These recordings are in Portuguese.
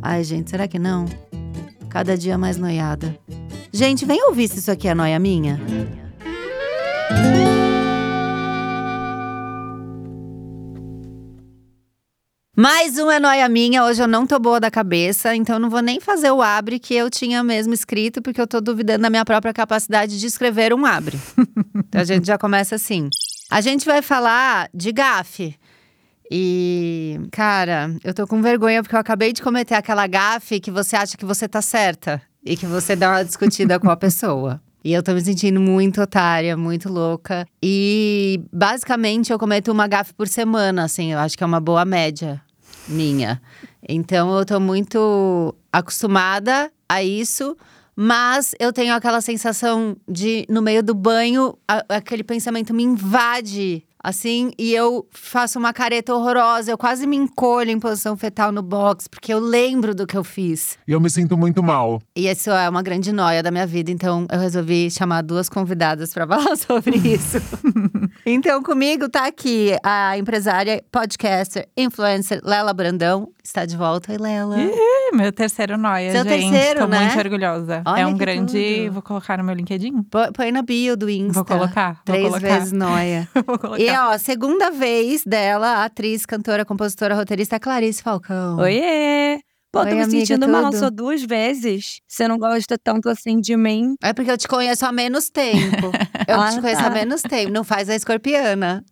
Ai, gente, será que não? Cada dia mais noiada. Gente, vem ouvir se isso aqui é noia minha. Mais um é noia minha. Hoje eu não tô boa da cabeça, então não vou nem fazer o abre que eu tinha mesmo escrito, porque eu tô duvidando da minha própria capacidade de escrever um abre. então a gente já começa assim. A gente vai falar de gafe. E, cara, eu tô com vergonha porque eu acabei de cometer aquela gafe que você acha que você tá certa e que você dá uma discutida com a pessoa. E eu tô me sentindo muito otária, muito louca. E basicamente eu cometo uma gafe por semana, assim, eu acho que é uma boa média minha. Então eu tô muito acostumada a isso, mas eu tenho aquela sensação de, no meio do banho, a, aquele pensamento me invade assim, e eu faço uma careta horrorosa. Eu quase me encolho em posição fetal no box, porque eu lembro do que eu fiz. E eu me sinto muito mal. E isso é uma grande noia da minha vida, então eu resolvi chamar duas convidadas para falar sobre isso. então, comigo tá aqui a empresária, podcaster, influencer Lela Brandão. Está de volta. Oi, Lela. Ih, meu terceiro noia, Seu gente. terceiro, Tô né? muito orgulhosa. Olha é um grande. tudo. Vou colocar no meu LinkedIn. Põe na bio do Insta. Vou colocar, vou Três colocar. vezes noia. Vou colocar. E ó, segunda vez dela, a atriz, cantora, compositora, roteirista Clarice Falcão. Oiê! Pô, Oi, tô me amiga, sentindo mal, tudo? sou duas vezes. Você não gosta tanto assim de mim. É porque eu te conheço há menos tempo. Eu Ah, te conheço há tá. menos tempo. Não faz a escorpiana.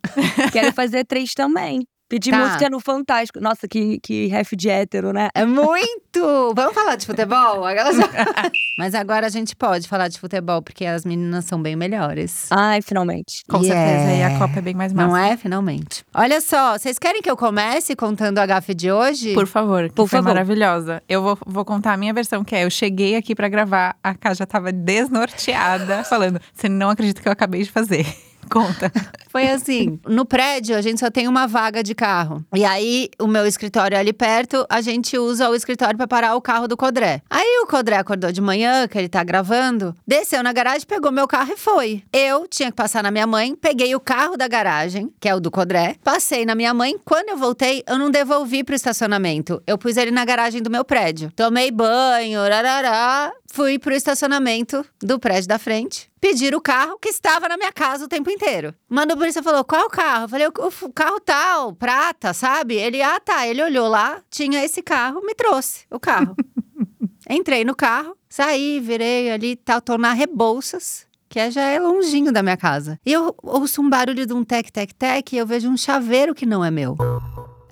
Quero fazer três também. Pedir Tá. música no Fantástico. Nossa, que, que ref de hétero, né? É muito! Vamos falar de futebol? Mas agora a gente pode falar de futebol, porque as meninas são bem melhores. Ai, finalmente. Com Yeah. certeza. E a Copa é bem mais massa. Não é? Finalmente. Olha só, vocês querem que eu comece contando a gafe de hoje? Por favor, que Por foi favor. maravilhosa. Eu vou, vou contar a minha versão, que é: eu cheguei aqui pra gravar, a Cá já tava desnorteada, falando: você não acredita que eu acabei de fazer. Conta. Foi assim, no prédio a gente só tem uma vaga de carro. E aí, o meu escritório é ali perto, a gente usa o escritório pra parar o carro do Codré. Aí o Codré acordou de manhã, que ele tá gravando, desceu na garagem, pegou meu carro e foi. Eu tinha que passar na minha mãe, peguei o carro da garagem, que é o do Codré, passei na minha mãe. Quando eu voltei, eu não devolvi pro estacionamento. Eu pus ele na garagem do meu prédio. Tomei banho, rarará, fui pro estacionamento do prédio da frente. Pedir o carro que estava na minha casa o tempo inteiro. Mano, o polícia falou: qual carro? Eu falei: o, o carro tal, prata, sabe? Ele, ah, tá. Ele olhou lá, tinha esse carro, me trouxe o carro. Entrei no carro, saí, virei ali, tal, tô na Rebouças. Que é, já é longinho da minha casa. E eu ouço um barulho de um tec-tec-tec e eu vejo um chaveiro que não é meu.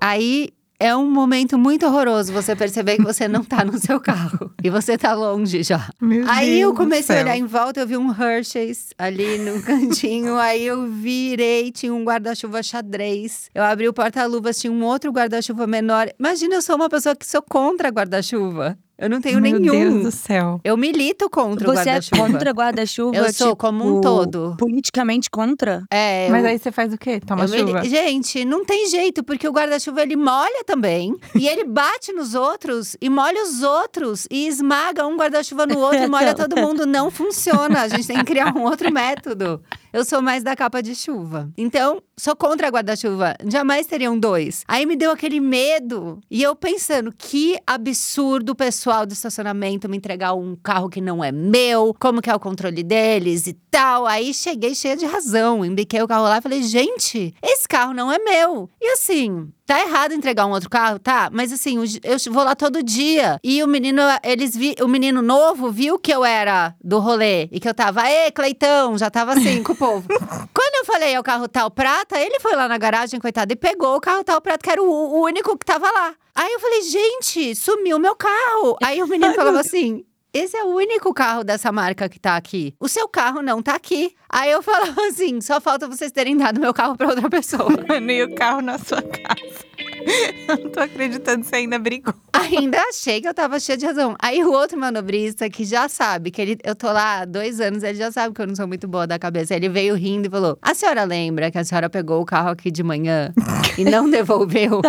Aí é um momento muito horroroso você perceber que você não tá no seu carro. E você tá longe já. Meu Aí eu Deus do comecei a olhar em volta, eu vi um Hershey's ali no cantinho. aí eu virei, tinha um guarda-chuva xadrez. Eu abri o porta-luvas, tinha um outro guarda-chuva menor. Imagina, eu sou uma pessoa que sou contra guarda-chuva. Eu não tenho Meu nenhum. Deus do céu. Eu milito contra o Você é guarda-chuva. contra guarda-chuva? Eu sou, como um tipo, todo. Politicamente contra? É, Mas eu- aí você faz o quê? Toma eu mili- chuva. Gente, não tem jeito, porque o guarda-chuva ele molha também. e ele bate nos outros e molha os outros e esmaga um guarda-chuva no outro e molha todo mundo. Não funciona. A gente tem que criar um outro método. Eu sou mais da capa de chuva. Então, sou contra guarda-chuva. Jamais teriam dois. Aí me deu aquele medo. E eu pensando, que absurdo o pessoal do estacionamento me entregar um carro que não é meu. Como que é o controle deles e tal. Aí cheguei cheia de razão. Embiquei o carro lá e falei, gente, esse carro não é meu. E assim, Tá errado entregar um outro carro, tá? Mas assim, eu vou lá todo dia. E o menino, eles vi, o menino novo viu que eu era do rolê e que eu tava, ê, Cleitão, já tava assim com povo. Quando eu falei é o carro tal prata, ele foi lá na garagem, coitado, e pegou o carro tal prata, que era o, o único que tava lá. Aí eu falei, gente, sumiu meu carro. Aí o menino falava assim. Esse é o único carro dessa marca que tá aqui. O seu carro não tá aqui. Aí eu falava assim: só falta vocês terem dado meu carro pra outra pessoa. e o carro na sua casa. Eu não tô acreditando que você ainda brigou. Ainda achei que eu tava cheia de razão. Aí o outro manobrista, que já sabe, que ele, eu tô lá há dois anos, ele já sabe que eu não sou muito boa da cabeça. Ele veio rindo e falou: A senhora lembra que a senhora pegou o carro aqui de manhã e não devolveu?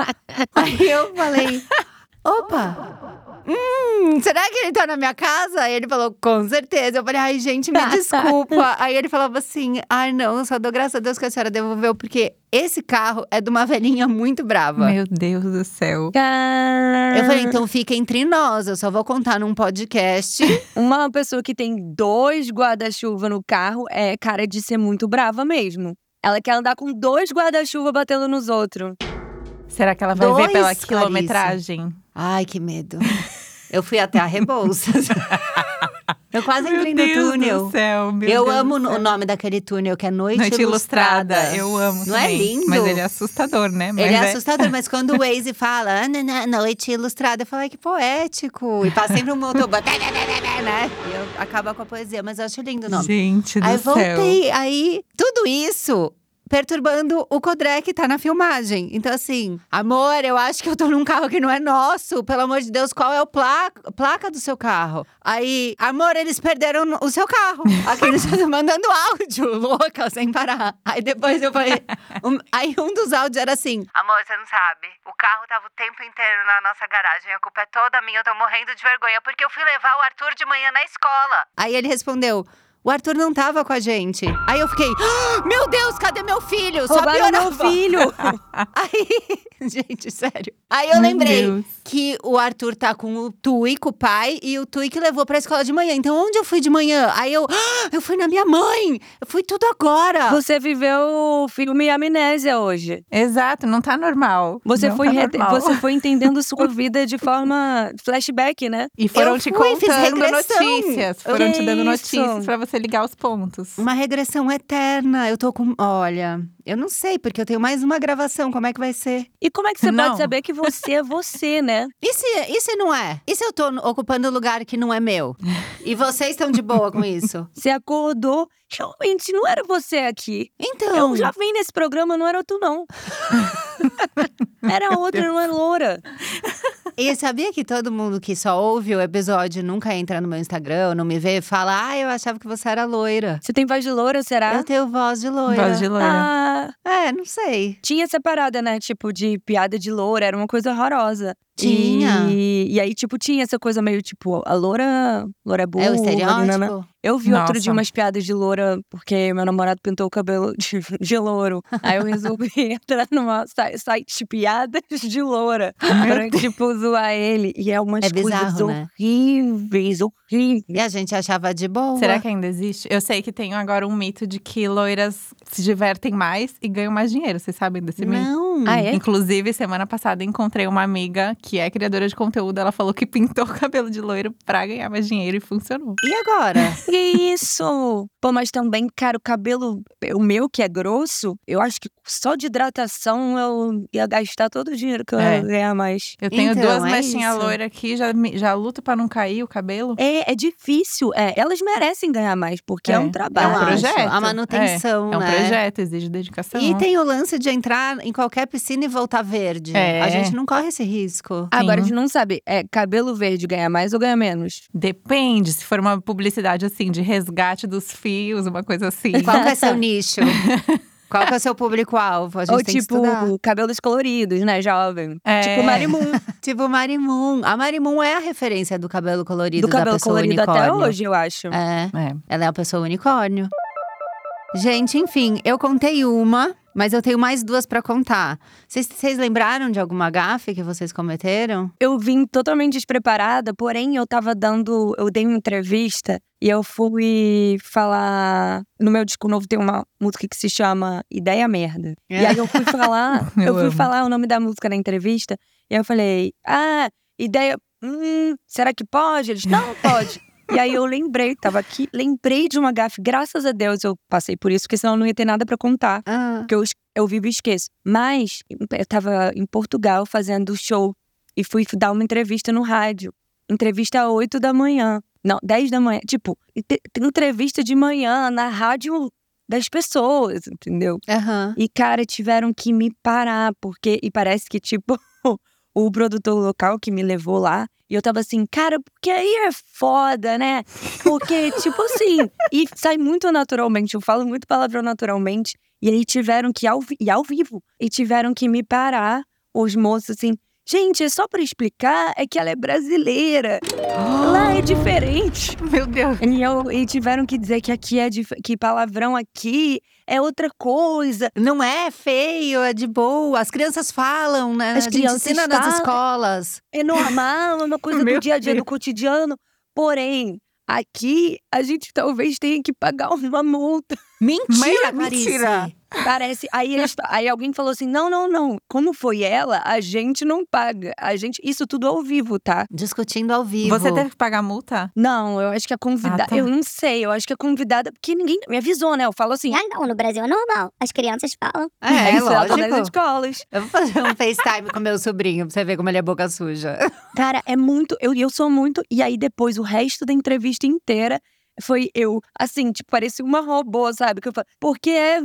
Aí eu falei: Opa! Hum, será que ele tá na minha casa? Aí ele falou, com certeza. Eu falei, ai, gente, me desculpa. Aí ele falava assim: ai, não, eu só dou graças a Deus que a senhora devolveu, porque esse carro é de uma velhinha muito brava. Meu Deus do céu. Eu falei, então fica entre nós, eu só vou contar num podcast. Uma pessoa que tem dois guarda-chuva no carro é cara de ser muito brava mesmo. Ela quer andar com dois guarda-chuva batendo nos outros. Será que ela vai Dois, ver pela Clarice. quilometragem? Ai, que medo. Eu fui até a Rebouças. eu quase entrei Meu no Deus túnel. do céu, meu eu Deus amo do o céu. nome daquele túnel, que é Noite, Noite Ilustrada. Ilustrada. Eu amo Não é também. lindo? Mas ele é assustador, né? Mas Ele é assustador, mas quando o Waze fala "Ah, na, na, Noite Ilustrada, eu falo, ai, que poético. E passa sempre um motoboy, né? E eu acaba com a poesia, mas eu acho lindo o nome. Gente do Aí céu. voltei, aí tudo isso perturbando o Codré que tá na filmagem. Então, assim, amor, eu acho que eu tô num carro que não é nosso. Pelo amor de Deus, qual é o placa, placa do seu carro? Aí, amor, eles perderam o seu carro. Aqui eles estão mandando áudio, louca, sem parar. Aí depois eu falei. um- aí um dos áudios era assim: Amor, você não sabe. O carro tava o tempo inteiro na nossa garagem. A culpa é toda minha. Eu tô morrendo de vergonha porque eu fui levar o Arthur de manhã na escola. Aí ele respondeu. O Arthur não tava com a gente. Aí eu fiquei, "Ah, meu Deus, cadê meu filho? Só Roubaram meu piorava. filho! Aí, gente, sério. Aí eu Meu lembrei Deus. que o Arthur tá com o Tui, com o pai, e o Tui que levou pra escola de manhã. Então, onde eu fui de manhã? Aí eu, "Ah, eu fui na minha mãe. Eu fui tudo agora. Você viveu o filme Amnésia hoje. Exato, não tá normal. Você Não foi, tá normal. você foi entendendo sua vida de forma flashback, né? E foram Eu te fui, contando notícias. Foram Que te dando isso? notícias pra você ligar os pontos. Uma regressão eterna. Eu tô com. Olha, eu não sei, porque eu tenho mais uma gravação. Como é que vai ser? E como é que você Não. pode saber que você é você, né? E se, e se não é? E se eu tô ocupando um lugar que não é meu? E vocês estão de boa com isso? Você acordou, realmente não era você aqui. Então. Eu já vim nesse programa, não era tu, não. era outra, não era loura. E sabia que todo mundo que só ouve o episódio nunca entra no meu Instagram, não me vê e fala: Ah, eu achava que você era loira. Você tem voz de loura, será? Eu tenho voz de loira. Voz de loira. Ah, É, não sei. tinha essa parada, né? Tipo, de piada de loura, era uma coisa horrorosa. Tinha. E, e aí, tipo, tinha essa coisa meio tipo, a loura, loura burra. É o nanana. estereótipo? Eu vi outro Nossa. dia umas piadas de loura, porque meu namorado pintou o cabelo de, de louro. Aí eu resolvi entrar numa si- site de piadas de loura. pra, tipo, zoar ele. E é umas É coisas bizarro, né? horríveis, horríveis. E a gente achava de boa. Será que ainda existe? Eu sei que tem agora um mito de que loiras se divertem mais e ganham mais dinheiro. Vocês sabem desse mito? Não. Ah, é? Inclusive, semana passada encontrei uma amiga que é criadora de conteúdo. Ela falou que pintou o cabelo de loiro pra ganhar mais dinheiro e funcionou. E agora? Que isso? Pô, mas também, cara, o cabelo, o meu que é grosso, eu acho que só de hidratação eu ia gastar todo o dinheiro que eu É. ia ganhar mais. Eu tenho Então, duas é mechinhas loiras aqui, já, já luto pra não cair o cabelo. É, é difícil. É, elas merecem ganhar mais, porque é, É. um trabalho. um projeto. acho. A manutenção, É um né? projeto, exige dedicação. E tem o lance de entrar em qualquer piscina e voltar verde. É. A gente não corre esse risco. Agora, a gente não sabe, é cabelo verde ganha mais ou ganha menos? Depende, se for uma publicidade assim, de resgate dos fios, uma coisa assim. Qual que é seu nicho? Qual que é o seu público-alvo? A gente Ou tipo, cabelos coloridos, né, jovem? É. Tipo Marimun, Tipo Marimun. A Marimun é a referência do cabelo colorido do da cabelo pessoa colorido até unicórnio. hoje, eu acho. É, É. ela é a pessoa unicórnio. Gente, enfim, eu contei uma, mas eu tenho mais duas pra contar. Vocês- lembraram de alguma gafe que vocês cometeram? Eu vim totalmente despreparada, porém eu tava dando. Eu dei uma entrevista e eu fui falar. No meu disco novo tem uma música que se chama Ideia Merda. E aí eu fui falar. Eu eu fui amo. falar o nome da música na entrevista. E eu falei: Ah, ideia. Hum, será que pode? Eles, não, pode. E aí eu lembrei, tava aqui, lembrei de uma gafe. Graças a Deus eu passei por isso, porque senão eu não ia ter nada pra contar. Ah, Porque eu, eu vivo e esqueço. Mas eu tava em Portugal fazendo show e fui dar uma entrevista no rádio. Entrevista às 8 da manhã. Não, 10 da manhã. Tipo, ent- entrevista de manhã na rádio das pessoas, entendeu? Aham. E, cara, tiveram que me parar, porque. E parece que, tipo, o produtor local que me levou lá. E eu tava assim, cara, porque aí é foda, né? Porque, tipo assim. E sai muito naturalmente, eu falo muito palavrão naturalmente. E aí tiveram que. Ao, e ao vivo. E tiveram que me parar, os moços, assim. Gente, é só pra explicar, é que ela é brasileira. Lá é diferente. Meu Deus. E, eu- e tiveram que dizer que aqui é dif- que palavrão aqui é outra coisa. Não é feio, é de boa. As crianças falam, né? As a gente crianças ensina nas falam. escolas. É normal, é uma coisa do dia a dia, Deus. do cotidiano. Porém, aqui a gente talvez tenha que pagar uma multa. Mentira, Clarice. mentira. Parece. Aí, eles- aí alguém falou assim: não, não, não. Como foi ela, a gente não paga. A gente. Isso tudo ao vivo, tá? Discutindo ao vivo. Você teve que pagar multa? Não, eu acho que a convidada. Ah, tá. Eu não sei, eu acho que a convidada. Porque ninguém me avisou, né? Eu falo assim. Ah, não, no Brasil é normal. As crianças falam. É, isso ela tá nas lógico. escolas. Eu vou fazer um FaceTime com meu sobrinho pra você ver como ele é boca suja. Cara, é muito. Eu, eu sou muito. E aí, depois, o resto da entrevista inteira foi eu, assim, tipo, parecia uma robô, sabe? Que eu falo, porque é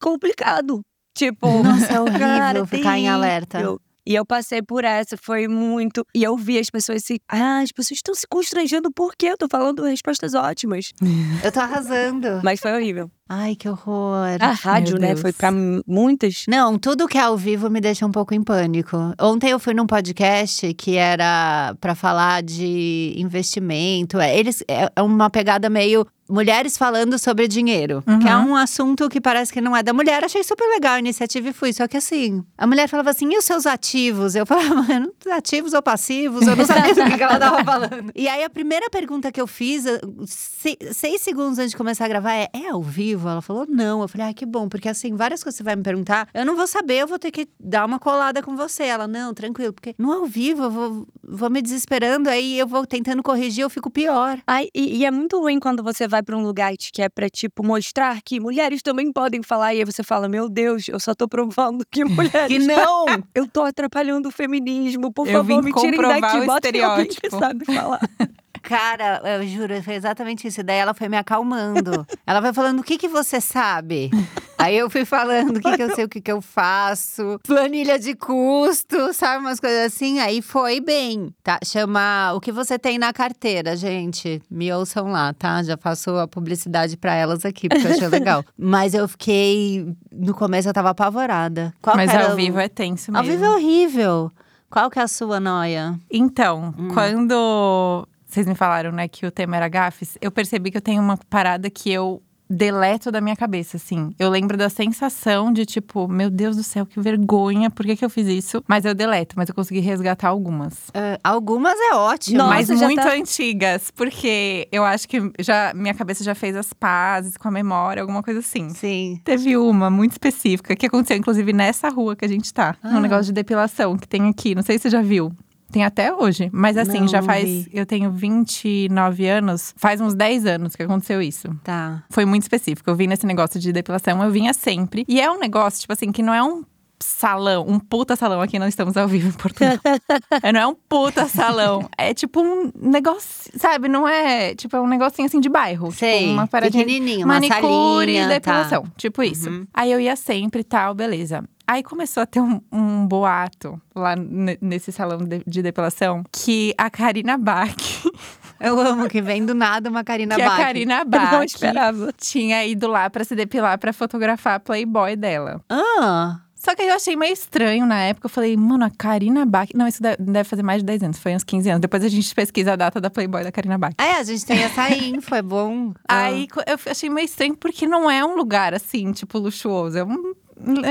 complicado. Tipo, Nossa, é horrível cara, ficar em alerta. terrível. E eu passei por essa, foi muito. E eu vi as pessoas se. Ah, as pessoas estão se constrangendo porque eu tô falando respostas ótimas. Eu tô arrasando. Mas foi horrível. Ai, que horror. A rádio, né? Foi pra muitas. Não, tudo que é ao vivo me deixa um pouco em pânico. Ontem eu fui num podcast que era pra falar de investimento. É, Eles é é uma pegada meio mulheres falando sobre dinheiro, que é Uhum. um assunto que parece que não é da mulher. Achei super legal a iniciativa e fui. Só que assim, a mulher falava assim: "E os seus ativos?" Eu falava: "Mano, ativos ou passivos?" Eu não sabia do que que ela tava falando. E aí a primeira pergunta que eu fiz, se- seis segundos antes de começar a gravar, é: "É ao vivo?" Ela falou: "Não". Eu falei: "Ah, que bom, porque assim, várias coisas você vai me perguntar, eu não vou saber, eu vou ter que dar uma colada com você". Ela: "Não, tranquilo, porque no ao vivo eu vou, vou me desesperando, aí eu vou tentando corrigir, eu fico pior". Ai, e, e é muito ruim quando você vai pra um lugar que é pra, tipo, mostrar que mulheres também podem falar. E aí você fala, meu Deus, eu só tô provando que mulheres. Que não! Eu tô atrapalhando o feminismo. Por Eu favor, me tirem daqui. o Botem alguém que sabe falar. Cara, eu juro, foi exatamente isso. Daí ela foi me acalmando. ela vai falando: o que que você sabe? Aí eu fui falando o que que eu sei, o que que eu faço, planilha de custo, sabe? Umas coisas assim. Aí foi bem, tá? Chama O que você tem na carteira, gente. Me ouçam lá, tá? Já faço a publicidade pra elas aqui, porque eu achei legal. Mas eu fiquei. No começo eu tava apavorada. Qual Mas era ao vivo é tenso mesmo. Ao vivo é horrível. Qual que é a sua noia? Então, Hum. quando vocês me falaram, né, que o tema era gafes, eu percebi que eu tenho uma parada que eu deleto da minha cabeça, assim. Eu lembro da sensação de tipo, meu Deus do céu, que vergonha, por que, que eu fiz isso? Mas eu deleto, mas eu consegui resgatar algumas. Ah, algumas é ótimo. Nossa, mas muito tá- antigas, porque eu acho que já minha cabeça já fez as pazes com a memória, alguma coisa assim. Sim. Teve uma muito específica que aconteceu, inclusive, nessa rua que a gente tá. Ah. Um negócio de depilação que tem aqui. Não sei se você já viu. Tem até hoje. Mas assim, Não, já faz. vi. Eu tenho 29 anos. Faz uns 10 anos que aconteceu isso. Tá. Foi muito específico. Eu vim nesse negócio de depilação, eu vinha sempre. E é um negócio, tipo assim, que não é um salão, um puta salão. Aqui não estamos ao vivo em Portugal. Não é um puta salão. É tipo um negócio, sabe? Não é. Tipo, é um negocinho assim de bairro. Sei. Tipo, uma paradinha Pequenininho, uma manicure salinha, e tá. depilação. Tipo isso. Uhum. Aí eu ia sempre e tal, beleza. Aí começou a ter um, um boato lá ne- nesse salão de, de depilação que a Karina Bach, Eu amo que vem do nada uma Karina que Bach. a Karina Eu não Bach esperava. tinha ido lá pra se depilar pra fotografar a Playboy dela. Ah, Só que aí eu achei meio estranho na época. Eu falei, mano, a Karina Bach. Não, isso deve, fazer mais de 10 anos, foi uns 15 anos. Depois a gente pesquisa a data da Playboy da Karina Bach. é, a gente tem essa info, é bom. Aí eu achei meio estranho porque não é um lugar assim, tipo, luxuoso. É um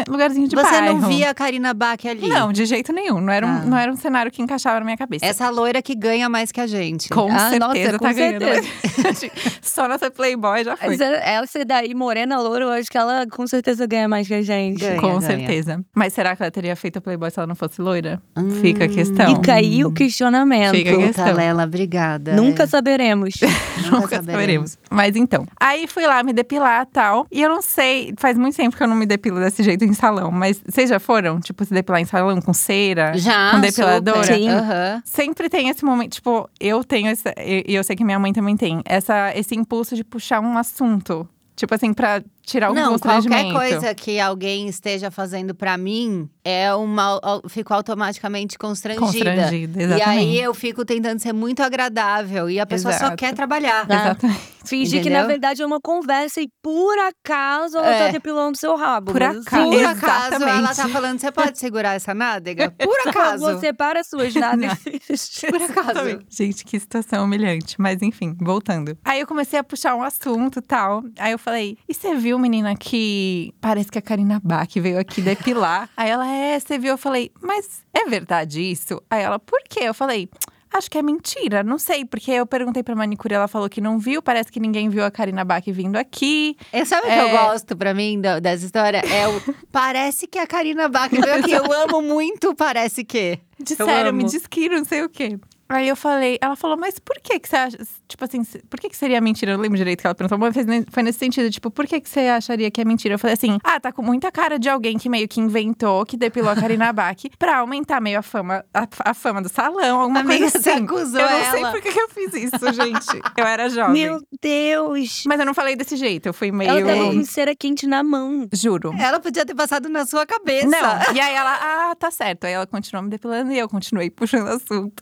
lugarzinho de Você bairro. não via a Karina Bach ali? Não, de jeito nenhum. Não era, um, Ah. não era um cenário que encaixava na minha cabeça. Essa loira que ganha mais que a gente. Com Ah, certeza nossa, com tá ganhando. certeza. Só nossa Playboy já foi. Essa, essa daí, morena loura, eu acho que ela com certeza ganha mais que a gente. Ganha, Com ganha. certeza. Mas será que ela teria feito a Playboy se ela não fosse loira? Hum. Fica a questão. Fica aí o questionamento. Fica a Puta, questão. Lela, obrigada. Nunca É, saberemos. Nunca saberemos. Mas então, aí fui lá me depilar e tal. E eu não sei, faz muito tempo que eu não me depilo desse jeito em salão. Mas vocês já foram, tipo, se depilar em salão com cera? Já, Com depiladora? super. Sim. Aham. Sempre tem esse momento, tipo, eu tenho esse, e e eu sei que minha mãe também tem, essa, esse impulso de puxar um assunto Tipo assim, pra tirar o Não, qualquer coisa que alguém esteja fazendo pra mim é uma. eu Fico automaticamente constrangida. Constrangida, E exatamente. aí eu fico tentando ser muito agradável e a pessoa só Exato. quer trabalhar. Tá. Exatamente. Fingir que na verdade é uma conversa e por acaso ela É. tá depilando seu rabo. Por mas acaso. Por acaso ela Exatamente. tá falando, você pode segurar essa nádega? Por acaso. Você para as suas nádegas. Por acaso. Gente, que situação humilhante. Mas enfim, voltando. Aí eu comecei a puxar um assunto e tal. Aí eu falei: E você viu, menina, que parece que a Karina Bach veio aqui depilar? Aí ela, é, você viu? Eu falei: Mas é verdade isso? Aí ela, por quê? Eu falei. Acho que é mentira, não sei, porque eu perguntei pra manicure, ela falou que não viu, parece que ninguém viu a Karina Bach vindo aqui. É, sabe o que É. eu gosto pra mim da- dessa história? É o parece que a Karina Bach veio aqui. Eu amo muito parece que. Disseram, me diz que não sei o quê. Aí eu falei, ela falou, mas por que que você acha, tipo assim, por que que seria mentira? Eu não lembro direito que ela perguntou, mas foi nesse sentido, tipo, por que que você acharia que é mentira? Eu falei assim, ah, tá com muita cara de alguém que meio que inventou, que depilou a Karina Bach pra aumentar meio a fama, a, a fama do salão, alguma Amiga, coisa você assim. acusou eu não sei por que que eu fiz isso, gente. Eu era jovem. Meu Deus! Mas eu não falei desse jeito, eu fui meio… Ela tava com cera quente na mão. Juro. Ela podia ter passado na sua cabeça. Não, e aí ela, ah, tá certo. Aí ela continuou me depilando e eu continuei puxando assunto.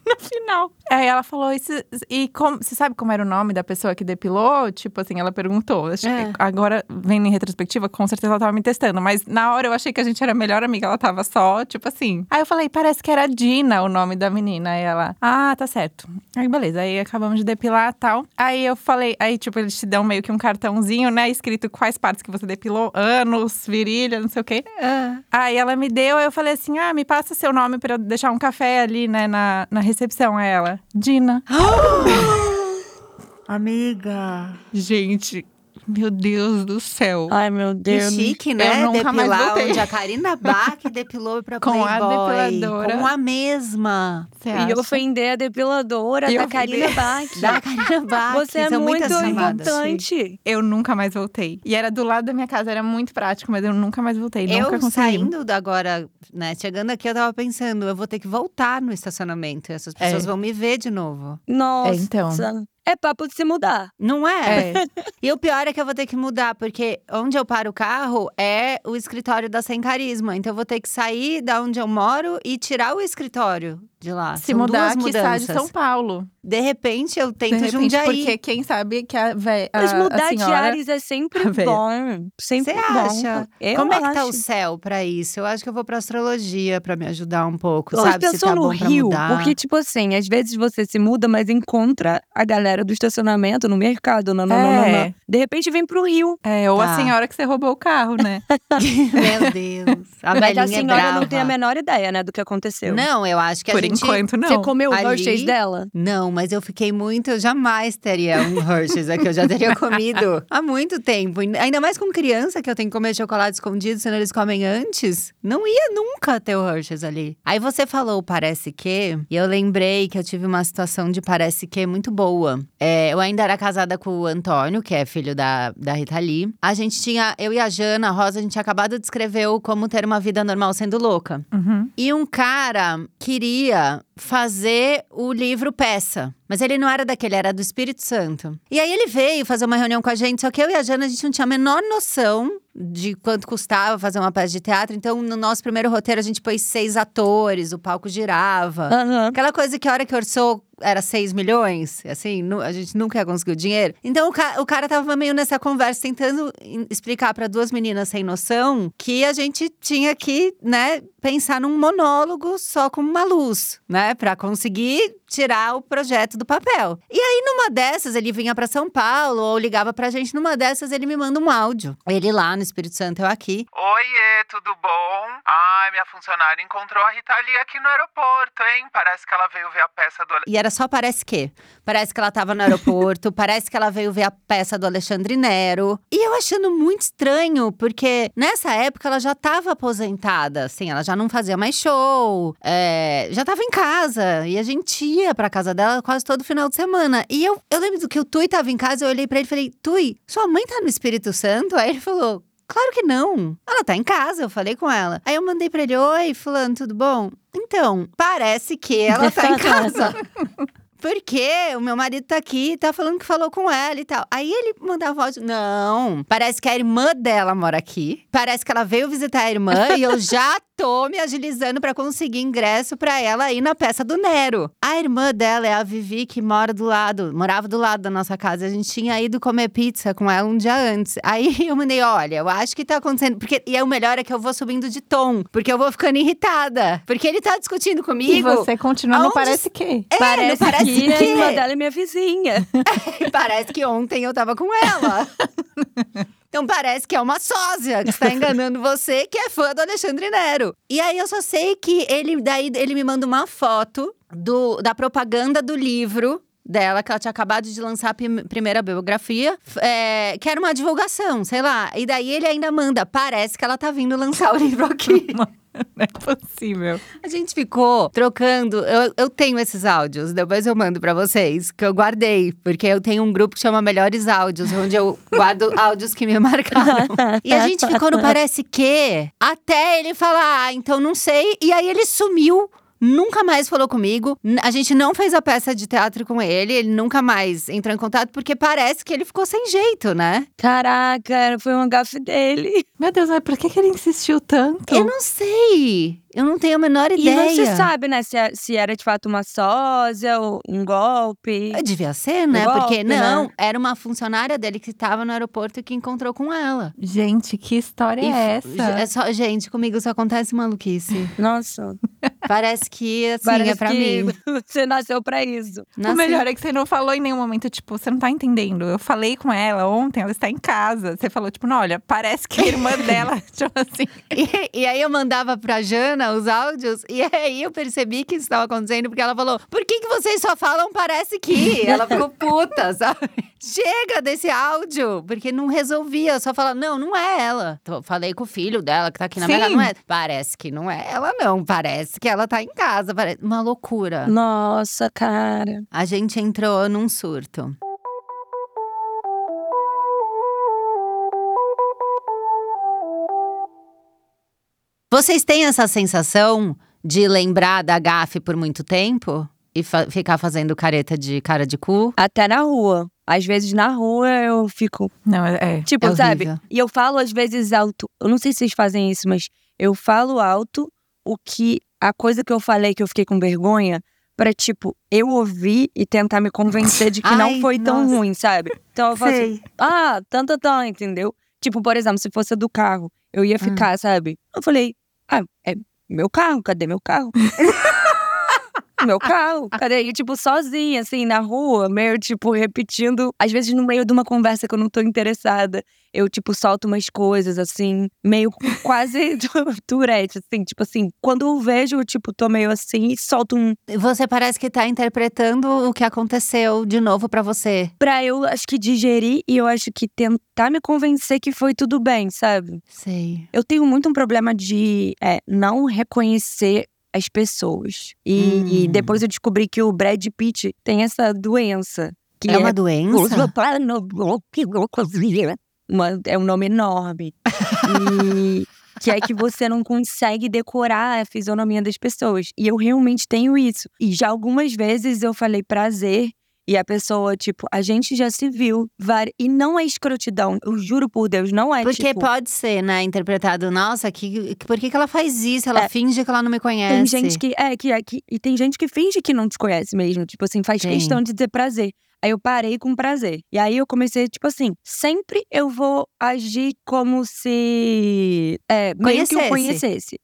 no final. Aí ela falou, e, cê- e como, você sabe como era o nome da pessoa que depilou? Tipo assim, ela perguntou. Acho que É. Agora, vendo em retrospectiva, com certeza ela tava me testando. Mas na hora eu achei que a gente era melhor amiga, ela tava só, tipo assim. Aí eu falei, parece que era Dina o nome da menina. Aí ela, ah, tá certo. Aí beleza, aí acabamos de depilar e tal. Aí eu falei, aí tipo, eles te dão meio que um cartãozinho, né? Escrito quais partes que você depilou, anos, virilha, não sei o quê. Ah. Aí ela me deu, aí eu falei assim: ah, me passa seu nome pra eu deixar um café ali, né, na, na recepção. Aí ela, Dina. Amiga. Gente, meu Deus do céu. Ai, meu Que Deus. chique, né? Eu nunca mais Depilar voltei. onde a Karina Bach depilou pra Com a depiladora. Com a mesma. Você E acha? ofender a depiladora E da. Karina Bach. Da Karina Bach. Você é São muito importante. Eu nunca mais voltei. E era do lado da minha casa, era muito prático, mas eu nunca mais voltei. nunca Eu consegui. saindo agora, né? Chegando aqui, eu tava pensando, eu vou ter que voltar no estacionamento. Essas pessoas É. vão me ver de novo. Nossa. É, então. É papo de se mudar. Não é? É. E o pior é que eu vou ter que mudar, porque onde eu paro o carro é o escritório da Sem Carisma. Então eu vou ter que sair da onde eu moro e tirar o escritório de lá. Se São mudar, duas que está de mudanças. São Paulo. De repente eu De tento repente, Jundiaí. porque quem sabe que a, vé- a, Mas mudar a de senhora... ares é sempre a bom. Sempre Você bom. acha? Eu Como é que tá o acho. céu pra isso? Eu acho que eu vou pra astrologia pra me ajudar um pouco, Mas sabe? Se pensou tá no Rio, porque, tipo assim, às vezes você se muda, mas encontra a galera do estacionamento no mercado. Não, não, não, não, É. não. De repente vem pro Rio. É, ou Tá. a senhora que você roubou o carro, né? Meu Deus. A mas velhinha a é senhora brava. não tem a menor ideia, né, do que aconteceu. Não, eu acho que a Por enquanto, não. Você comeu o Ali- Hershey's dela? Não, mas eu fiquei muito. Eu jamais teria um Hershey's aqui. Eu já teria comido há muito tempo. E Ainda mais com criança, que eu tenho que comer chocolate escondido, senão eles comem antes. Não ia nunca ter o Hershey's ali. Aí você falou parece que, e eu lembrei que eu tive uma situação de parece que muito boa. É, eu ainda era casada com o Antônio, que é filho da, da Rita Lee. A gente tinha, eu e a Jana, a Rosa, a gente tinha acabado de escrever o Como Ter uma Vida Normal Sendo Louca. Uhum. E um cara queria Yeah. Fazer o livro peça. Mas ele não era daquele, era do Espírito Santo. E aí ele veio fazer uma reunião com a gente, só que eu e a Jana, a gente não tinha a menor noção de quanto custava fazer uma peça de teatro. Então, no nosso primeiro roteiro, a gente pôs seis atores, o palco girava. Aham. Aquela coisa que a hora que orçou era 6 milhões, assim, a gente nunca ia conseguir o dinheiro. Então o, ca- o cara tava meio nessa conversa, tentando explicar para duas meninas sem noção que a gente tinha que, né, pensar num monólogo só com uma luz, né, Pra conseguir tirar o projeto do papel. E aí numa dessas ele vinha para São Paulo ou ligava pra gente, numa dessas ele me manda um áudio. Ele lá no Espírito Santo, eu aqui. Oiê, tudo bom? Ai, minha funcionária encontrou a Rita Lee aqui no aeroporto, hein? Parece que ela veio ver a peça do. E era só parece que. Parece que ela tava no aeroporto, parece que ela veio ver a peça do Alexandre Nero. E eu achando muito estranho, porque nessa época ela já tava aposentada, assim, ela já não fazia mais show, é, já tava em casa. E a gente ia pra casa dela quase todo final de semana. E eu, eu lembro que o Tui tava em casa, eu olhei pra ele e falei: Tui, sua mãe tá no Espírito Santo? Aí ele falou. Claro que não. Ela tá em casa, eu falei com ela. Aí eu mandei pra ele: Oi, Fulano, tudo bom? Então, parece que ela tá em casa. porque o meu marido tá aqui, tá falando que falou com ela e tal. Aí ele mandava áudio, não, parece que a irmã dela mora aqui. Parece que ela veio visitar a irmã e eu já tô me agilizando pra conseguir ingresso pra ela ir na peça do Nero. A irmã dela é a Vivi, que mora do lado, morava do lado da nossa casa. A gente tinha ido comer pizza com ela um dia antes. Aí eu mandei, olha, eu acho que tá acontecendo. Porque, e aí o melhor é que eu vou subindo de tom, porque eu vou ficando irritada. Porque ele tá discutindo E comigo. você continua, não Aonde- parece que. É, parece, não parece que, que- a irmã dela é minha vizinha. parece que ontem eu tava com ela. Então parece que é uma sósia que está enganando você, que é fã do Alexandre Nero. E aí eu só sei que ele daí ele me manda uma foto do, da propaganda do livro dela, que ela tinha acabado de lançar a prim- primeira biografia, é, que era uma divulgação, sei lá. E daí ele ainda manda, parece que ela tá vindo lançar o livro aqui. Não é possível. A gente ficou trocando. Eu, eu tenho esses áudios, depois eu mando pra vocês, que eu guardei, porque eu tenho um grupo que chama Melhores Áudios, onde eu guardo áudios que me marcaram. E a gente ficou no parece que, até ele falar, ah, então não sei, e aí ele sumiu. Nunca mais falou comigo. A gente não fez a peça de teatro com ele. Ele nunca mais entrou em contato, porque parece que ele ficou sem jeito, né? Caraca, foi um gafe dele. Meu Deus, mas por que, que ele insistiu tanto? Eu não sei. Eu não tenho a menor E ideia. não se sabe, né, se, é- se era de fato uma sósia ou um golpe. Devia ser, né? Golpe, Porque né? não, era uma funcionária dele que estava no aeroporto e que encontrou com ela. Gente, que história E é essa? é só, gente, comigo só acontece maluquice. Nossa, Parece que assim parece é pra que mim. você nasceu pra isso. Nasci- O melhor é que você não falou em nenhum momento, tipo, você não tá entendendo. Eu falei com ela ontem, ela está em casa. Você falou, tipo, não, olha, parece que a irmã dela, tipo assim. E, e aí eu mandava pra Jana os áudios, e aí eu percebi que isso estava acontecendo, porque ela falou: por que, que vocês só falam parece que? Ela ficou puta, sabe? Chega desse áudio! Porque não resolvia, só falava, não, não é ela. Tô- falei com o filho dela que tá aqui na minha casa, não é. Parece que não é ela, não. Parece que ela tá em casa. Parece... Uma loucura. Nossa, cara. A gente entrou num surto. Vocês têm essa sensação de lembrar da gafe por muito tempo? E fa- ficar fazendo careta de cara de cu? Até na rua. Às vezes na rua eu fico. Não, é. é. Tipo, É sabe? E eu falo às vezes alto. Eu não sei se vocês fazem isso, mas eu falo alto o que. A coisa que eu falei que eu fiquei com vergonha. Pra, tipo, eu ouvir e tentar me convencer de que Ai, não foi tão nossa. ruim, sabe? Então eu falo assim, ah, tanto, tanto, entendeu? Tipo, por exemplo, se fosse do carro, eu Hum. ia ficar, sabe? Eu falei, ah, é meu carro, cadê meu carro? meu carro, cadê? E, tipo, sozinha, assim, na rua, meio, tipo, repetindo. Às vezes, no meio de uma conversa que eu não tô interessada, eu, tipo, solto umas coisas, assim, meio quase Tourette, assim. Tipo assim, quando eu vejo, eu, tipo, tô meio assim e solto um. Você parece que tá interpretando o que aconteceu de novo pra você. Pra eu, acho que digerir e eu acho que tentar me convencer que foi tudo bem, sabe? Sei. Eu tenho muito um problema de é, não reconhecer as pessoas. E, e Hum. depois eu descobri que o Brad Pitt tem essa doença. Que é uma doença? uma- é um nome enorme. E que é que você não consegue decorar a fisionomia das pessoas. E eu realmente tenho isso. E já algumas vezes eu falei prazer. E a pessoa, tipo, a gente já se viu. E não é escrotidão. Eu juro por Deus, não é Porque tipo. pode ser, né, interpretado, nossa, que, que- por que, que ela faz isso? Ela É. finge que ela não me conhece. Tem gente que é, que é que. E tem gente que finge que não te conhece mesmo. Tipo assim, faz Tem. questão de dizer prazer. Aí eu parei com prazer. E aí eu comecei, tipo assim, sempre eu vou agir como se. É, meio que eu conhecesse.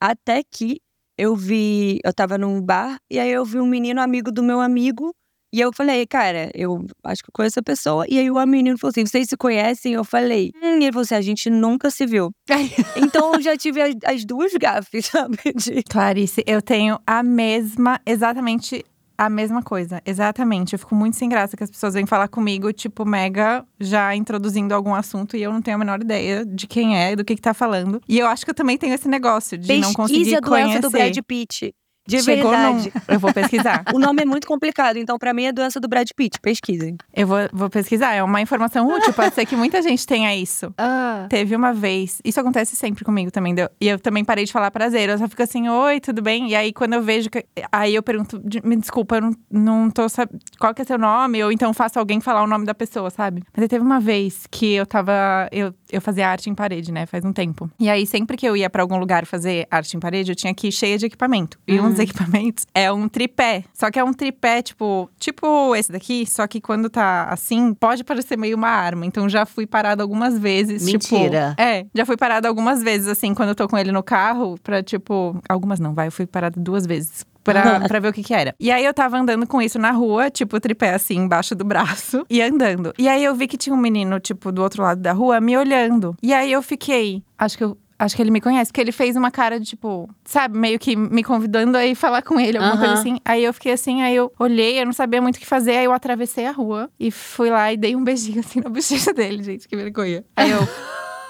Até que eu vi. Eu tava num bar e aí eu vi um menino amigo do meu amigo. E eu falei, cara, eu acho que eu conheço a pessoa. E aí o menino falou assim: vocês se conhecem? Eu falei, hum, e ele falou assim: a gente nunca se viu. Então eu já tive as, as duas gafes, sabe? De- Clarice, eu tenho a mesma, exatamente a mesma coisa. Exatamente. Eu fico muito sem graça que as pessoas vêm falar comigo, tipo, mega já introduzindo algum assunto e eu não tenho a menor ideia de quem é, do que que tá falando. E eu acho que eu também tenho esse negócio de não Pesquise conseguir a doença conhecer. do Brad Pitt. De chegou verdade. num. Eu vou pesquisar. O nome é muito complicado, então pra mim é doença do Brad Pitt. Pesquisem. Eu vou, vou pesquisar. É uma informação útil. Pode ser que muita gente tenha isso. Ah. Teve uma vez, isso acontece sempre comigo também, deu- e eu também parei de falar prazer. Eu só fico assim, oi, tudo bem? E aí, quando eu vejo que. Aí eu pergunto, "De- me desculpa, eu não, não tô sabendo. Qual que é seu nome? Ou então faço alguém falar o nome da pessoa, sabe? Mas teve uma vez que eu tava. Eu, eu fazia arte em parede, né? Faz um tempo. E aí, sempre que eu ia pra algum lugar fazer arte em parede, eu tinha que ir cheia de equipamento. E um dos equipamentos é um tripé. Só que é um tripé, tipo, tipo esse daqui, só que quando tá assim, pode parecer meio uma arma. Então já fui parada algumas vezes. tipo, Mentira. é, já fui parada algumas vezes, assim, quando eu tô com ele no carro, pra tipo. Algumas não, vai, eu fui parada duas vezes. Pra, pra ver o que que era. E aí eu tava andando com isso na rua, tipo, o tripé assim, embaixo do braço, e andando. E aí eu vi que tinha um menino, tipo, do outro lado da rua, me olhando. E aí eu fiquei. Acho que eu. Acho que ele me conhece, porque ele fez uma cara de, tipo, sabe, meio que me convidando a ir falar com ele, alguma Aham. coisa assim. Aí eu fiquei assim, aí eu olhei, eu não sabia muito o que fazer, aí eu atravessei a rua e fui lá e dei um beijinho assim na bochecha dele, gente, que vergonha. Aí eu.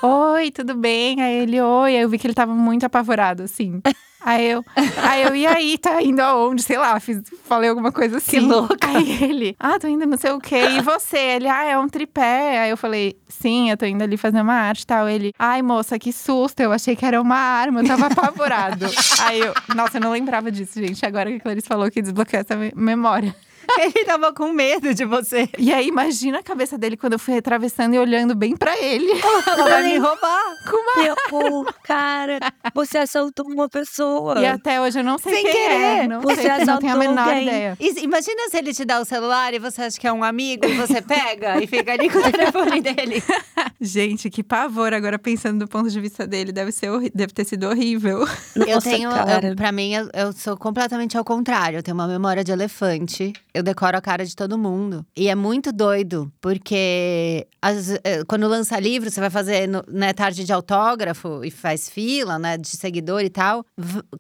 Oi, tudo bem? Aí ele, oi. Aí eu vi que ele tava muito apavorado, assim. Aí eu, aí eu, e aí, tá indo aonde? Sei lá, fiz, falei alguma coisa assim. Que louca. Aí ele, ah, tô indo não sei o quê. E você? Ele, ah, é um tripé. Aí eu falei, sim, eu tô indo ali fazer uma arte e tal. Ele, ai, moça, que susto. Eu achei que era uma arma, eu tava apavorado. aí eu, nossa, eu não lembrava disso, gente. Agora que a Clarice falou que desbloqueou essa me- memória. Ele tava com medo de você. E aí, imagina a cabeça dele quando eu fui atravessando e olhando bem pra ele. Ela vai me roubar. Com uma Meu, pô, cara, você assaltou uma pessoa. E até hoje eu não sei Sem quem é. querer. Não, Você sei, não tenho a assaltou menor alguém. ideia. E imagina se ele te dá o celular e você acha que é um amigo e você pega e fica ali com o telefone dele. Gente, que pavor. Agora pensando do ponto de vista dele, deve, ser horri- deve ter sido horrível. eu Nossa, tenho, cara. eu, pra mim, eu, eu sou completamente ao contrário. Eu tenho uma memória de elefante. Eu decoro a cara de todo mundo. E é muito doido, porque as- eh, quando lança livro, você vai fazer né, tarde de autógrafo e faz fila, né, de seguidor e tal.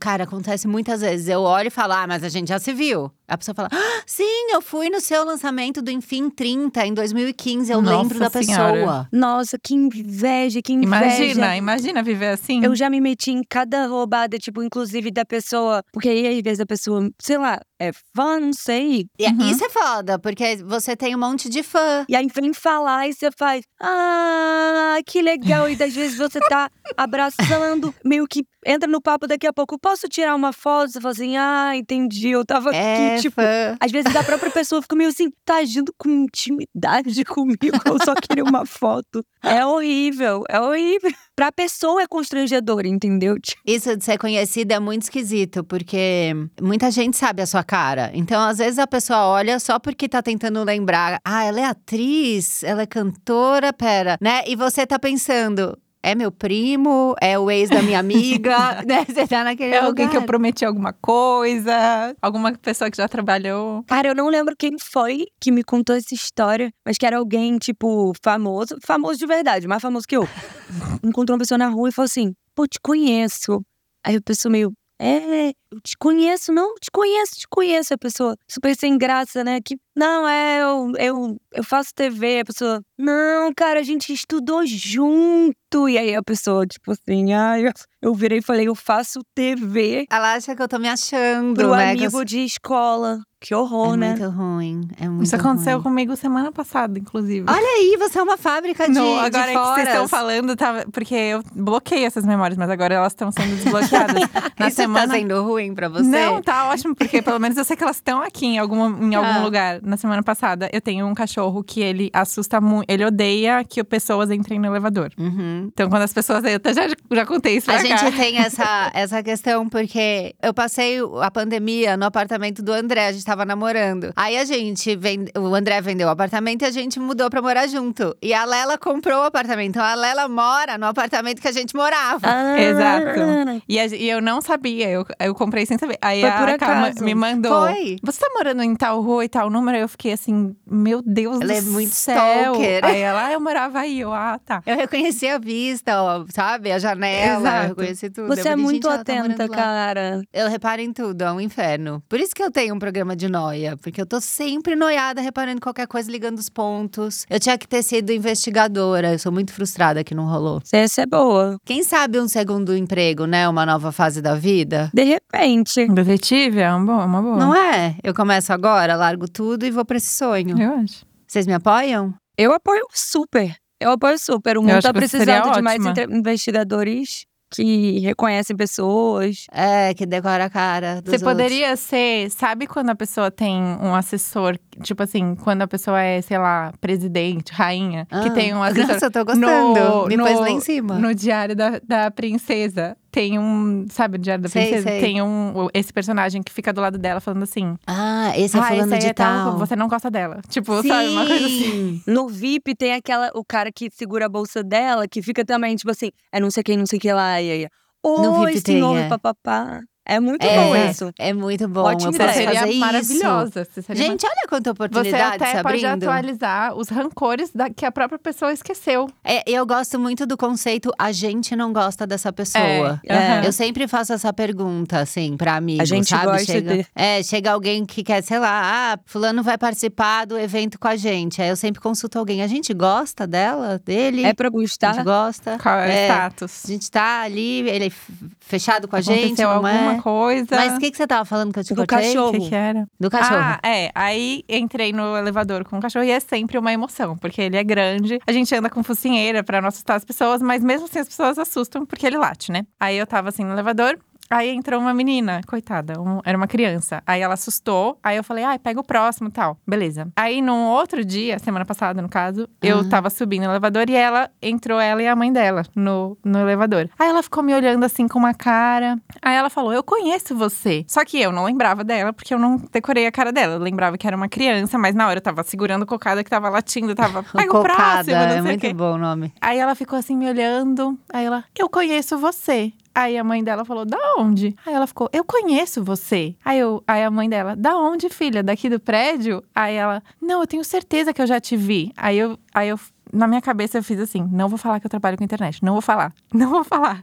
Cara, acontece muitas vezes. Eu olho e falo, ah, mas a gente já se viu. A pessoa fala, ah, sim, eu fui no seu lançamento do Enfim 30 em 2015. Eu Nossa lembro da Senhora. pessoa. Nossa, que inveja, que inveja. Imagina, imagina viver assim. Eu já me meti em cada roubada, tipo, inclusive da pessoa. Porque aí, às vezes, a pessoa, sei lá, é fã, não sei. E Uhum. Isso é foda, porque você tem um monte de fã. E aí vem falar e você faz, ah, que legal. E às vezes você tá abraçando, meio que entra no papo daqui a pouco. Posso tirar uma foto? Você fala assim, ah, entendi, eu tava É, aqui, tipo. fã. Às vezes a própria pessoa fica meio assim, tá agindo com intimidade comigo, eu só queria uma foto. É horrível, é horrível. Pra pessoa é constrangedor, entendeu? Tipo, Isso de ser conhecida é muito esquisito, porque muita gente sabe a sua cara. Então, às vezes, a pessoa olha só porque tá tentando lembrar. Ah, ela é atriz, ela é cantora, pera, né? E você tá pensando. É meu primo, é o ex da minha amiga, né? Você tá naquele É alguém que eu lugar. prometi alguma coisa, alguma pessoa que já trabalhou. Cara, eu não lembro quem foi que me contou essa história, mas que era alguém, tipo, famoso, famoso de verdade, mais famoso que eu. Encontrou uma pessoa na rua e falou assim: pô, te conheço. Aí a pessoa meio. É, eu te conheço, não, te conheço, te conheço. A pessoa super sem graça, né? Que, não, é, eu, eu, eu faço TV. A pessoa, não, cara, a gente estudou junto. E aí a pessoa, tipo assim, ai, eu, eu virei e falei, eu faço TV Ela acha que eu tô me achando, pro né? amigo de escola. Que horror, é né? muito ruim, é muito Isso aconteceu ruim. comigo semana passada, inclusive. Olha aí, você é uma fábrica de, No, de agora que vocês estão falando, tava, porque eu bloqueei essas memórias, mas agora elas estão sendo desbloqueadas. Na Isso semana. tá sendo ruim pra você? Não, tá ótimo, porque pelo menos eu sei que elas estão aqui em, alguma, em algum Ah. lugar. Na semana passada, eu tenho um cachorro que ele assusta muito. Ele odeia que pessoas entrem no elevador. Uhum. Então, quando as pessoas. Eu até já, já contei isso pra A cá. gente tem essa, essa questão porque eu passei a pandemia no apartamento do André, a gente tava namorando. Aí a gente, vende, o André vendeu o apartamento e a gente mudou pra morar junto. E a Lela comprou o apartamento. Então a Lela mora no apartamento que a gente morava. Ah, Exato. E, a- e eu não sabia, eu, eu comprei sem saber. Aí Foi a Carla me mandou. Foi. Você tá morando em tal rua e tal número? Eu fiquei assim, meu Deus Ela do é muito céu. stalker. Aí ela, ah, eu morava aí, eu, ah, tá. Eu reconheci a vista, ó, sabe? A janela, Exato. eu reconheci tudo. Você Eu é falei, muito "Gente, ela tá atenta, lá." cara. Eu reparo em tudo, é um inferno. Por isso que eu tenho um programa de noia. Porque eu tô sempre noiada, reparando qualquer coisa, ligando os pontos. Eu tinha que ter sido investigadora. Eu sou muito frustrada que não rolou. Essa é boa. Quem sabe um segundo emprego, né? Uma nova fase da vida? De repente. Detetive é uma boa. Uma boa. Não é? Eu começo agora, largo tudo e vou pra esse sonho. Eu acho. Vocês me apoiam? Eu apoio super. Eu apoio super. O Eu mundo tá que seria precisando de mais investigadores que reconhecem pessoas. É, que decora a cara. Dos Você poderia ser, sabe quando a pessoa tem um assessor, tipo assim, quando a pessoa é, sei lá, presidente, rainha, que Ah, tem um assessor. Nossa, eu tô gostando. no- me no- pôs lá em cima. No Diário da, da Princesa. Tem um. Sabe, o Diário da Sei, Princesa? sei. Tem um. Esse personagem que fica do lado dela falando assim. Ah, esse é ah, fulano esse de é tal. tal. Você não gosta dela. Tipo, sabe, uma coisa assim. Sim. No VIP tem aquela, o cara que segura a bolsa dela, que fica também, tipo assim, é não sei quem, não sei que lá, e aí. No Oi, VIP tem, senhor, é. papapá. É muito É, bom isso. É muito bom. Ótima eu Você posso ideia. seria fazer isso. maravilhosa. Você seria Gente, olha quanta Você oportunidade até se pode abrindo. atualizar os rancores da, que a própria pessoa esqueceu. É, eu gosto muito do conceito a gente não gosta dessa pessoa. É, aham. Eu sempre faço essa pergunta, assim, pra amigo, A gente sabe? gosta chega, de- É, chega alguém que quer, sei lá, ah, fulano vai participar do evento com a gente. Aí eu sempre consulto alguém. A gente gosta dela, dele? É pra a gostar. gente gosta? Qual é, o É, status? A gente tá ali, ele é fechado com a gente, Aconteceu não alguma é? Coisa. Mas o que, que você tava falando que eu te Do cortei? cachorro. O que, que era? Do cachorro. Ah, é. Aí entrei no elevador com o cachorro e é sempre uma emoção, porque ele é grande. A gente anda com focinheira pra não assustar as pessoas, mas mesmo assim as pessoas assustam porque ele late, né? Aí eu tava assim no elevador. Aí entrou uma menina, coitada, um- era uma criança. Aí ela assustou, aí eu falei, ai, pega o próximo e tal. Beleza. Aí num outro dia, semana passada no caso, eu Ah. tava subindo no elevador e ela, entrou ela e a mãe dela no, no elevador. Aí ela ficou me olhando assim com uma cara. Aí ela falou, eu conheço você. Só que eu não lembrava dela, porque eu não decorei a cara dela. Eu lembrava que era uma criança, mas na hora eu tava segurando o cocada que tava latindo, tava, pega o Cocada, próximo, não sei é o muito quê. bom o nome. Aí ela ficou assim me olhando. Aí ela, eu conheço você. Aí a mãe dela falou, da onde? Aí ela ficou, eu conheço você. Aí, eu, aí a mãe dela, da onde, filha? Daqui do prédio? Aí ela, não, eu tenho certeza que eu já te vi. Aí eu, aí eu na minha cabeça eu fiz assim, não vou falar que eu trabalho com internet, não vou falar, não vou falar.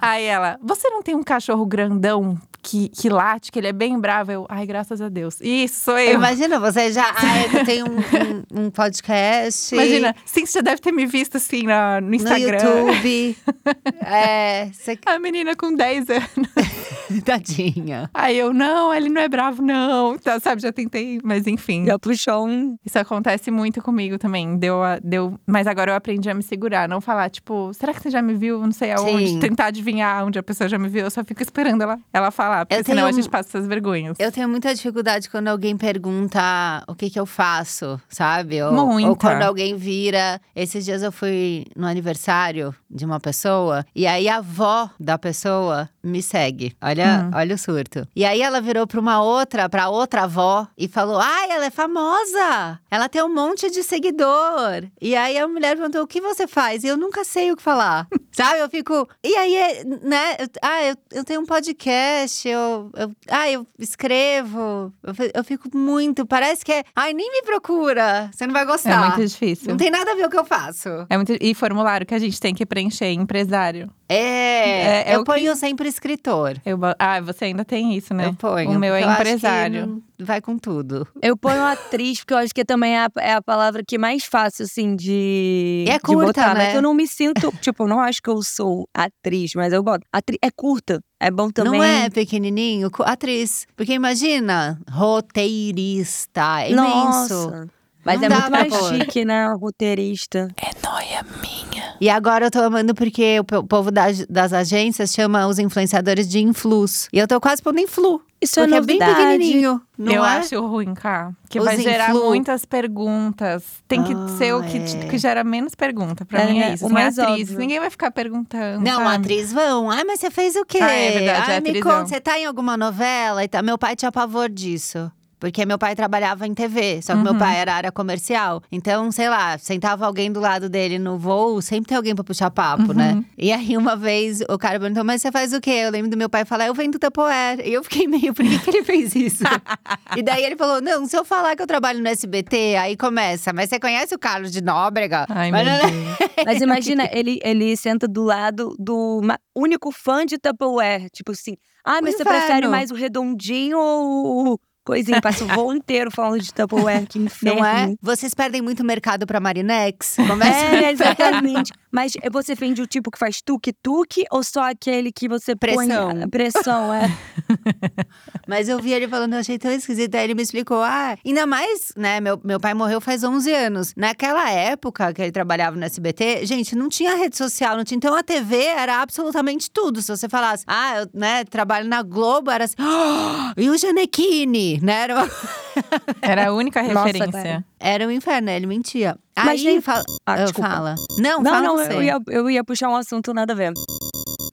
Aí ela, você não tem um cachorro grandão que, que late, que ele é bem bravo? Eu, ai, graças a Deus. Isso sou eu. Imagina, você já. Ah, eu tenho um, um, um podcast. Imagina, sim, você já deve ter me visto assim na- no No Instagram. YouTube. é, você. A menina com 10 anos. Tadinha. Aí eu, não, ele não é bravo, não. Tá, sabe, já tentei, mas enfim. Já puxou um. Isso acontece muito comigo também. Deu, a- deu, mas agora eu aprendi a me segurar, não falar, tipo, será que você já me viu? Não sei aonde. Sim. Tentar adivinhar onde a pessoa já me viu. Eu só fico esperando ela, ela falar, porque Eu senão tenho a gente passa essas vergonhas. Eu tenho muita dificuldade quando alguém pergunta o que que eu faço, sabe? Ou, Muita. ou quando alguém vira. Esses dias eu fui no aniversário de uma pessoa e aí a avó da pessoa me segue. Olha, Hum. olha o surto. E aí ela virou pra uma outra, pra outra avó e falou: "Ai, ela é famosa. Ela tem um monte de seguidor". E aí a mulher perguntou: "O que você faz?" E eu nunca sei o que falar. Sabe? Eu fico. E aí, é, né? eu- ah, eu, eu tenho um podcast, eu, eu- ah, eu escrevo. Eu, eu fico muito. Parece que é. Ai, nem me procura. Você não vai É gostar. muito difícil. Não tem nada a ver o que eu faço. É muito... E formulário que a gente tem que preencher, empresário. É. É- é eu o que- ponho sempre escritor. Eu... Ah, você ainda tem isso, né? Eu ponho. O meu é empresário. vai com tudo. Eu ponho atriz, porque eu acho que também é a, é a palavra que mais fácil, assim, de. E é de curta, botar, né? Que eu não me sinto. tipo, eu não acho que eu sou atriz, mas eu boto. Atri é curta. É bom também. Não é pequenininho? Atriz. Porque imagina, roteirista. É imenso. Nossa. Mas Não é muito mais pôr. chique, né? Roteirista. É noia minha. E agora eu tô amando porque o po- povo das, das agências chama os influenciadores de influs. E eu tô quase pondo influ. Isso é porque é bem novidade. pequenininho. Não eu é? acho ruim, cá. Que Os vai gerar influ- muitas perguntas. Tem que Ah, ser o que, é. que gera menos pergunta. Pra É, mim né? é isso. O mais atriz, óbvio. ninguém vai ficar perguntando. Não, sabe? atriz vão. Ai, mas você fez o quê? Ah, é verdade, Ai, é me conta, você tá em alguma novela? E tá... Meu pai tinha pavor disso. Porque meu pai trabalhava em TV, só que meu Uhum. pai era área comercial. Então, sei lá, sentava alguém do lado dele no voo, sempre tem alguém pra puxar papo, né? Uhum. E aí, uma vez, o cara perguntou, mas você faz o quê? Eu lembro do meu pai falar, eu vendo Tupperware. E eu fiquei meio, por que, que ele fez isso? e daí ele falou, não, se eu falar que eu trabalho no SBT, aí começa. Mas você conhece o Carlos de Nóbrega? Ai, Mas meu não- Deus. Mas imagina, ele, ele senta do lado do único fã de Tupperware. Tipo assim, ah, mas O você inferno. prefere mais o redondinho ou o coisinho? Passa o voo inteiro falando de Tupperware, que inferno. Não é? Vocês perdem muito mercado pra Marinex? Começa É, exatamente. Mas você vende o tipo que faz tuque-tuque ou só aquele que você põe Pressão. a pressão? É. Mas eu vi ele falando, eu achei tão esquisito. Aí ele me explicou, ah, ainda mais, né? Meu, meu pai morreu faz 11 anos. Naquela época que ele trabalhava no SBT, gente, não tinha rede social, não tinha. Então a TV era absolutamente tudo. Se você falasse, ah, eu né, trabalho na Globo, era assim, "Ah, e o Janequine, né? Era, uma- Era a única Nossa, referência. cara. Era um inferno, né? ele mentia. Mas, Aí, gente- fala, Ah, eu desculpa. fala. Não, Não, fala não, você. eu ia, eu ia puxar um assunto nada a ver.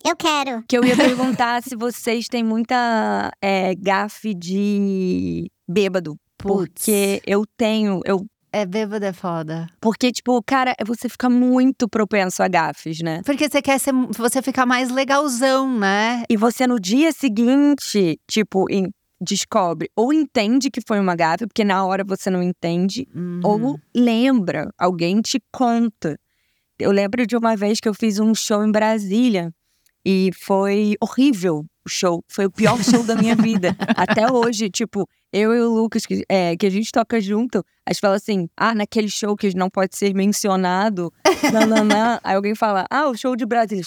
Eu quero. Que eu ia perguntar se vocês têm muita é, gafe de bêbado. Putz, Porque eu tenho, eu é bêbado é foda. Porque, tipo, cara, você fica muito propenso a gafes, né? Porque você quer ser, você ficar mais legalzão, né? E você no dia seguinte, tipo, em- descobre ou entende que foi uma gafe, porque na hora você não entende, Uhum. ou lembra, alguém te conta. Eu lembro de uma vez que eu fiz um show em Brasília e foi horrível o show. Foi o pior show da minha vida. Até hoje, tipo, eu e o Lucas, que, é, que a gente toca junto, a gente fala assim: ah, naquele show que não pode ser mencionado, não, não, não. Aí alguém fala: ah, o show de Brasília.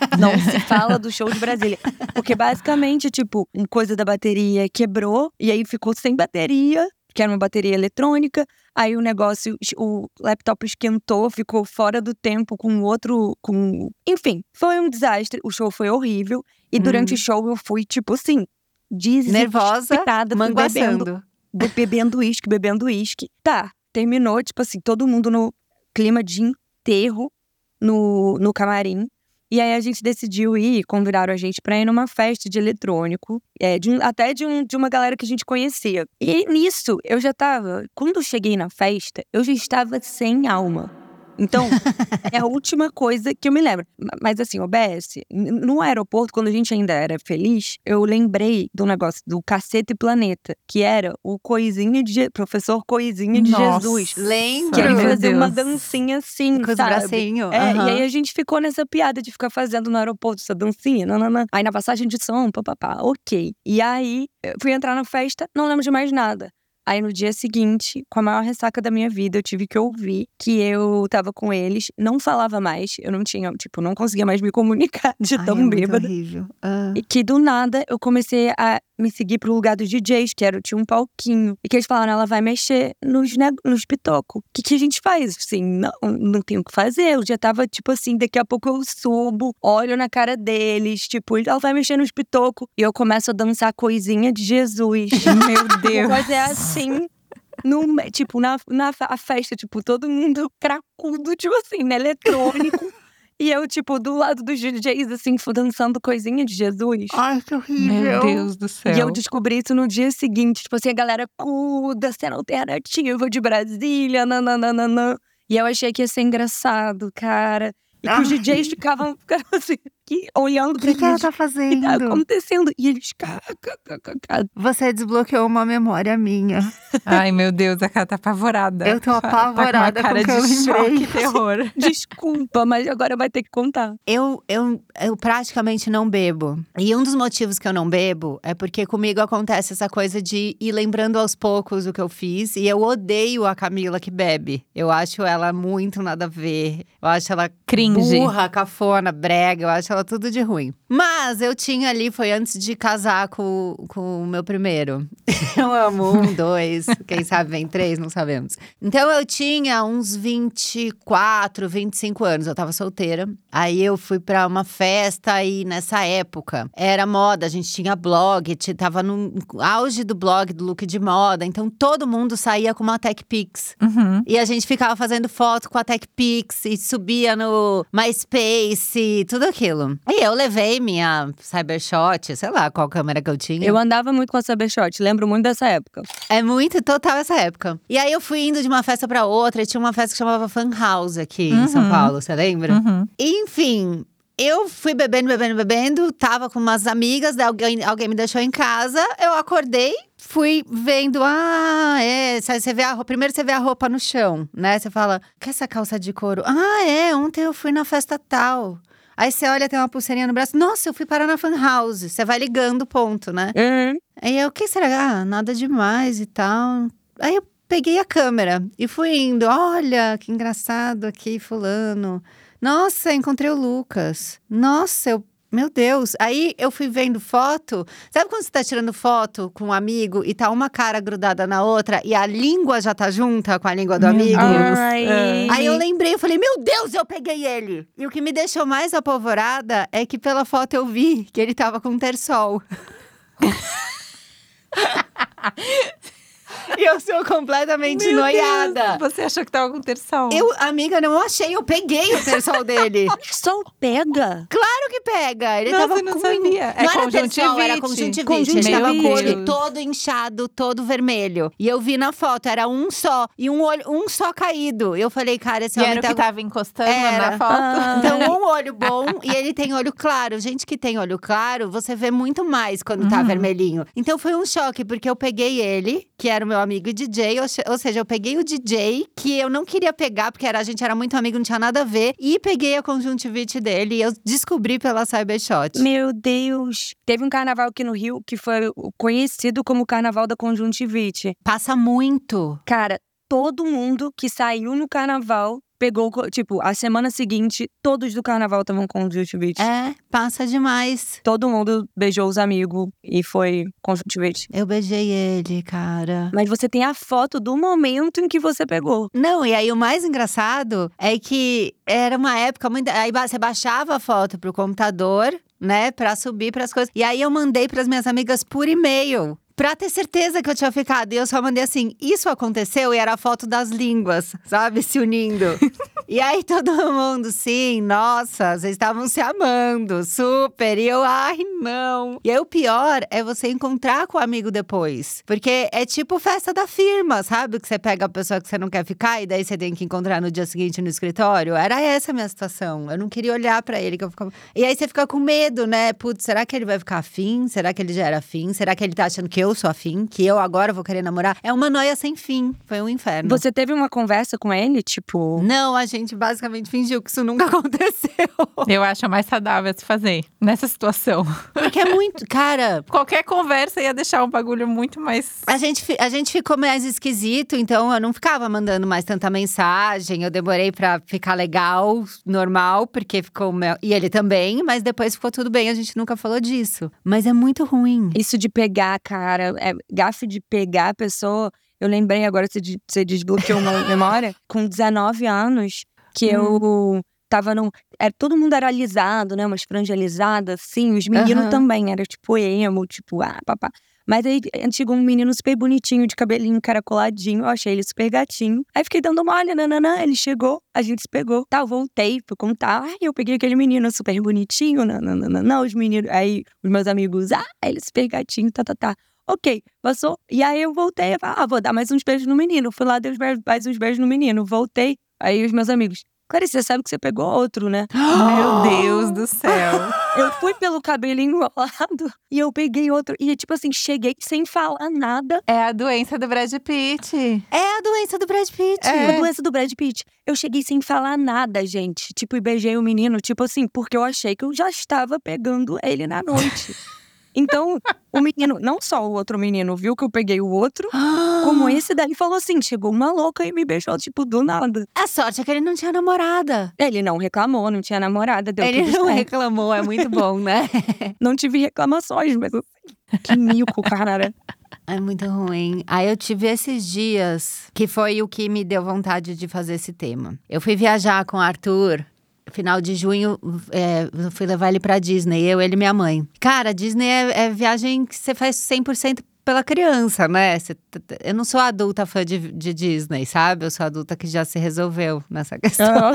Não se fala do show de Brasília. Porque basicamente, tipo, uma coisa da bateria quebrou e aí ficou sem bateria, que era uma bateria eletrônica. Aí o negócio, o laptop esquentou, ficou fora do tempo com outro. com Enfim, foi um desastre. O show foi horrível. E durante Hum. o show eu fui, tipo assim, Nervosa, desesperada, fui bebendo manguaçando. be- bebendo uísque, bebendo uísque. Tá, terminou, tipo assim, todo mundo no clima de enterro no, no camarim. E aí a gente decidiu ir, convidaram a gente pra ir numa festa de eletrônico, é, de um- até de, um- de uma galera que a gente conhecia. E nisso, eu já tava. Quando eu cheguei na festa, eu já estava sem alma. Então, é a última coisa que eu me lembro. Ma- Mas assim, OBS, no aeroporto, quando a gente ainda era feliz, eu lembrei do negócio do Cacete Planeta, que era o Coisinha de Je- professor Coisinha de Nossa. Jesus. Lembro. Que ele fazia uma dancinha assim, Com os sabe? bracinhos. É, aham. e aí a gente ficou nessa piada de ficar fazendo no aeroporto essa dancinha, nananã. Aí na passagem de som, papapá, ok. E aí eu fui entrar na festa, não lembro de mais nada. Aí no dia seguinte, com a maior ressaca da minha vida, eu tive que ouvir que eu tava com eles, não falava mais, eu não tinha, tipo, não conseguia mais me comunicar de Ai, tão é bêbada. horrível. Ah. E que do nada eu comecei a me seguir pro lugar dos DJs, que era, tinha um palquinho. E que eles falaram, ela vai mexer nos, ne- nos pitocos. O que, que a gente faz? Assim, não, não tem o que fazer. Eu já tava, tipo assim, daqui a pouco eu subo, olho na cara deles, tipo, ela vai mexer nos pitocos. E eu começo a dançar coisinha de Jesus. Meu Deus. Mas é assim. No, tipo, na, na a festa, tipo, todo mundo cracudo, tipo assim, né? Eletrônico. E eu, tipo, do lado dos DJs, assim, fu- dançando coisinha de Jesus. Ai, que horrível. Meu Deus do céu. E eu descobri isso no dia seguinte, tipo assim, a galera cuda, cena alternativa de Brasília, nananana. E eu achei que ia ser engraçado, cara. E que os Ai. DJs ficavam, ficavam assim, que- olhando O pra que, que ela eles. tá O que fazendo? tá acontecendo? E eles. cá, cá, cá, cá, cá. Você desbloqueou uma memória minha. Ai, meu Deus, a cara tá apavorada. Eu tô Tá- tá apavorada com com uma o cara que eu de choque terror. Desculpa, mas agora vai ter que contar. Eu, eu, eu praticamente não bebo. E um dos motivos que eu não bebo é porque comigo acontece essa coisa de ir lembrando aos poucos o que eu fiz. E eu odeio a Camila que bebe. Eu acho ela muito nada a ver. Eu acho ela Cringe. burra, cafona, brega. Eu acho ela tudo de ruim. Mas eu tinha ali, foi antes de casar com, com o meu primeiro. Eu amo um, dois, quem sabe vem três, não sabemos. Então eu tinha uns 24, 25 anos, eu tava solteira. Aí eu fui pra uma festa e nessa época era moda, a gente tinha blog, tava no auge do blog do look de moda, então todo mundo saía com uma Tech Pix. Uhum. E a gente ficava fazendo foto com a Tech Pix e subia no MySpace, tudo aquilo. Isso. E eu levei minha Cybershot, sei lá qual câmera que eu tinha. Eu andava muito com a Cybershot, lembro muito dessa época. É muito total essa época. E aí eu fui indo de uma festa pra outra, e tinha uma festa que chamava Fan House aqui em São Uhum. Paulo, você lembra? Uhum. Enfim, eu fui bebendo, bebendo, bebendo, tava com umas amigas, alguém, alguém me deixou em casa, eu acordei, fui vendo, ah, é, você vê a roupa, primeiro você vê a roupa no chão, né? Você fala, que essa calça de couro? Ah, é, ontem eu fui na festa tal. Aí você olha, tem uma pulseirinha no braço, nossa, eu fui parar na fan house. Você vai ligando o ponto, né? Uhum. Aí eu, o que será? Ah, nada demais e tal. Aí eu peguei a câmera e fui indo. Olha, que engraçado aqui, fulano. Nossa, encontrei o Lucas. Nossa, eu. Meu Deus. Aí eu fui vendo foto. Sabe quando você tá tirando foto com um amigo e tá uma cara grudada na outra e a língua já tá junta com a língua do Meu amigo? Ai. É. Aí eu lembrei, eu falei, meu Deus, eu peguei ele! E o que me deixou mais apavorada é que pela foto eu vi que ele tava com um terçol. e eu sou completamente Meu noiada. Deus, Você achou que tava com terçol? Eu, amiga, não achei, eu peguei o terçol dele. Só pega. Claro que pega. Ele Nossa, tava eu não com... sabia. É Não era terçol, era conjuntivite. conjuntivite. Ele tava com o olho todo inchado, todo vermelho. E eu vi na foto, era um só. E um olho, um só caído. Eu falei, cara, esse E homem era o tá que tava encostando Era. na foto. Ah. Então, um olho bom e ele tem olho claro. Gente que tem olho claro, você vê muito mais quando tá Uhum. vermelhinho. Então foi um choque, porque eu peguei ele, que era o meu amigo DJ, ou, ou seja, eu peguei o DJ, que eu não queria pegar, porque era, a gente era muito amigo, não tinha nada a ver, e peguei a conjuntivite dele e eu descobri pela Cybershot. Meu Deus. Teve um carnaval aqui no Rio que foi conhecido como o Carnaval da Conjuntivite. Passa muito. Cara, todo mundo que saiu no carnaval pegou, tipo, a semana seguinte, todos do carnaval estavam com conjuntivite. É, passa demais. Todo mundo beijou os amigos e foi conjuntivite. Eu beijei ele, cara. Mas você tem a foto do momento em que você pegou. Não, e aí o mais engraçado é que era uma época muito. Aí você baixava a foto pro computador, né, Pra subir pras coisas. E aí eu mandei pras minhas amigas por e-mail. Pra ter certeza que eu tinha ficado. E eu só mandei assim: isso aconteceu? E era a foto das línguas, sabe? Se unindo. e aí todo mundo, sim, nossa, vocês estavam se amando, super. E eu, ai, não. E aí o pior é você encontrar com o amigo depois. Porque é tipo festa da firma, sabe? Que você pega a pessoa que você não quer ficar e daí você tem que encontrar no dia seguinte no escritório. Era essa a minha situação. Eu não queria olhar pra ele. Que eu ficava... E aí você fica com medo, né? Putz, será que ele vai ficar afim? Será que ele já era afim? Será que ele tá achando que eu sou afim? Que eu agora vou querer namorar? É uma noia sem fim. Foi um inferno. Você teve uma conversa com ele, tipo. Não, a gente basicamente fingiu que isso nunca aconteceu. Eu acho a mais saudável se fazer nessa situação. Porque é muito. Cara, Qualquer conversa ia deixar um bagulho muito mais. A gente, a gente ficou mais esquisito, então eu não ficava mandando mais tanta mensagem. Eu demorei pra ficar legal, normal, porque ficou. mel- E ele também, mas depois ficou tudo bem, a gente nunca falou disso. Mas é muito ruim. Isso de pegar, cara, é, gafe de pegar a pessoa. Eu lembrei agora, você desbloqueou uma memória, com 19 anos, que eu tava num. Era, todo mundo era alisado, né? Umas franjas alisadas, assim. Os meninos Aham. também, era tipo emo, tipo, ah, papá. Mas aí chegou um menino super bonitinho, de cabelinho caracoladinho. Eu achei ele super gatinho. Aí fiquei dando mole, nananã. Ele chegou, a gente se pegou. Tá, eu voltei, fui contar. Ai, eu peguei aquele menino super bonitinho, nananã. Os meninos. Aí os meus amigos, ah, ele super gatinho, tá, tá, tá. Ok, passou. E aí eu voltei, eu falei, ah, vou dar mais uns beijos no menino. Fui lá, dei mais uns beijos no menino. Voltei. Aí os meus amigos, Clarice, você sabe que você pegou outro, né? Meu Deus do céu. Eu fui pelo cabelinho enrolado e eu peguei outro. E tipo assim, cheguei sem falar nada. É a doença do Brad Pitt. É a doença do Brad Pitt. É. A doença do Brad Pitt. Eu cheguei sem falar nada, gente. Tipo, e beijei o menino, tipo assim, porque eu achei que eu já estava pegando ele na noite. Então, o menino, não só o outro menino viu que eu peguei o outro, como esse daí falou assim: chegou uma louca e me beijou, tipo, do nada. A sorte é que ele não tinha namorada. Ele não reclamou, não tinha namorada, deu ele tudo não certo. reclamou, é muito bom, né? Não tive reclamações, mas que mico, cara. É muito ruim. Aí eu tive esses dias que foi o que me deu vontade de fazer esse tema. Eu fui viajar com o Arthur. Final de junho, é, eu fui levar ele pra Disney, eu, ele e minha mãe. Cara, Disney é, é viagem que você faz 100% pela criança, né? Eu não sou adulta fã de, de Disney, sabe? Eu sou adulta que já se resolveu nessa questão.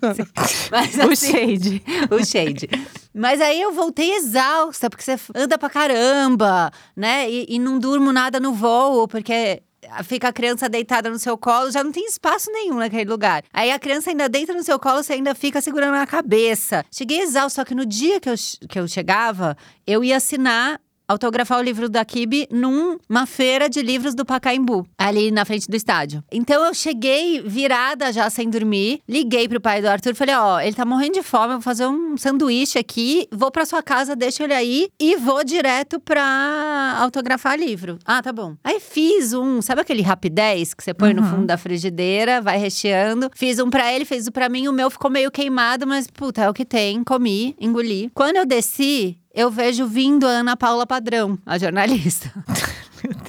Mas O assim, shade. o shade. Mas aí eu voltei exausta, porque você anda pra caramba, né? E, e não durmo nada no voo, porque fica a criança deitada no seu colo, já não tem espaço nenhum naquele lugar. Aí a criança ainda deita no seu colo, você ainda fica segurando na cabeça. Cheguei exausta, só que no dia que eu, que eu chegava, eu ia assinar. Autografar o livro da Kibe numa feira de livros do Pacaembu, ali na frente do estádio. Então eu cheguei virada já sem dormir, liguei pro pai do Arthur, falei: Ó, ele tá morrendo de fome, eu vou fazer um sanduíche aqui, vou pra sua casa, deixa ele aí e vou direto pra autografar livro. Ah, tá bom. Aí fiz um, sabe aquele rapidez que você põe no Uhum. fundo da frigideira, vai recheando? Fiz um pra ele, fez um pra mim, o meu ficou meio queimado, mas puta, é o que tem, comi, engoli. Quando eu desci, eu vejo vindo a Ana Paula Padrão, a jornalista.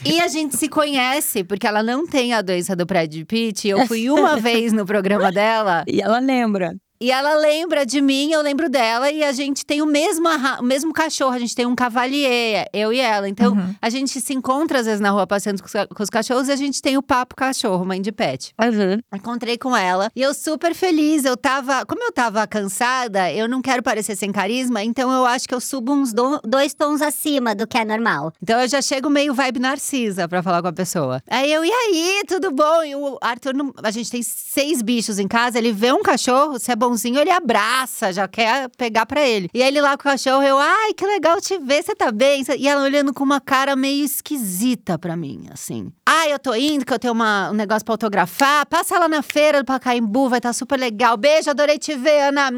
E a gente se conhece, porque ela não tem a doença do Brad Pitt. Eu fui uma vez no programa dela E ela lembra. E ela lembra de mim, eu lembro dela, e a gente tem o mesmo, o mesmo cachorro, a gente tem um cavalier, eu e ela. Então, Uhum. a gente se encontra às vezes na rua passeando com os, cachorros e a gente tem o papo cachorro, mãe de pet. Uhum. Encontrei com ela e eu super feliz. Eu tava. Como eu tava cansada, eu não quero parecer sem carisma, então eu acho que eu subo uns do- Dois tons acima do que é normal. Então eu já chego meio vibe narcisa pra falar com a pessoa. Aí eu, e aí, tudo bom? E o Arthur, a gente tem seis bichos em casa, ele vê um cachorro, se é bonzinho, ele abraça, já quer pegar pra ele. E aí ele lá com o cachorro, eu, ai, que legal te ver, você tá bem? E ela olhando com uma cara meio esquisita pra mim, assim. Ah, eu tô indo, que eu tenho uma- um negócio pra autografar. Passa lá na feira do Pacaembu, vai estar tá super legal. Beijo, adorei te ver, Ana.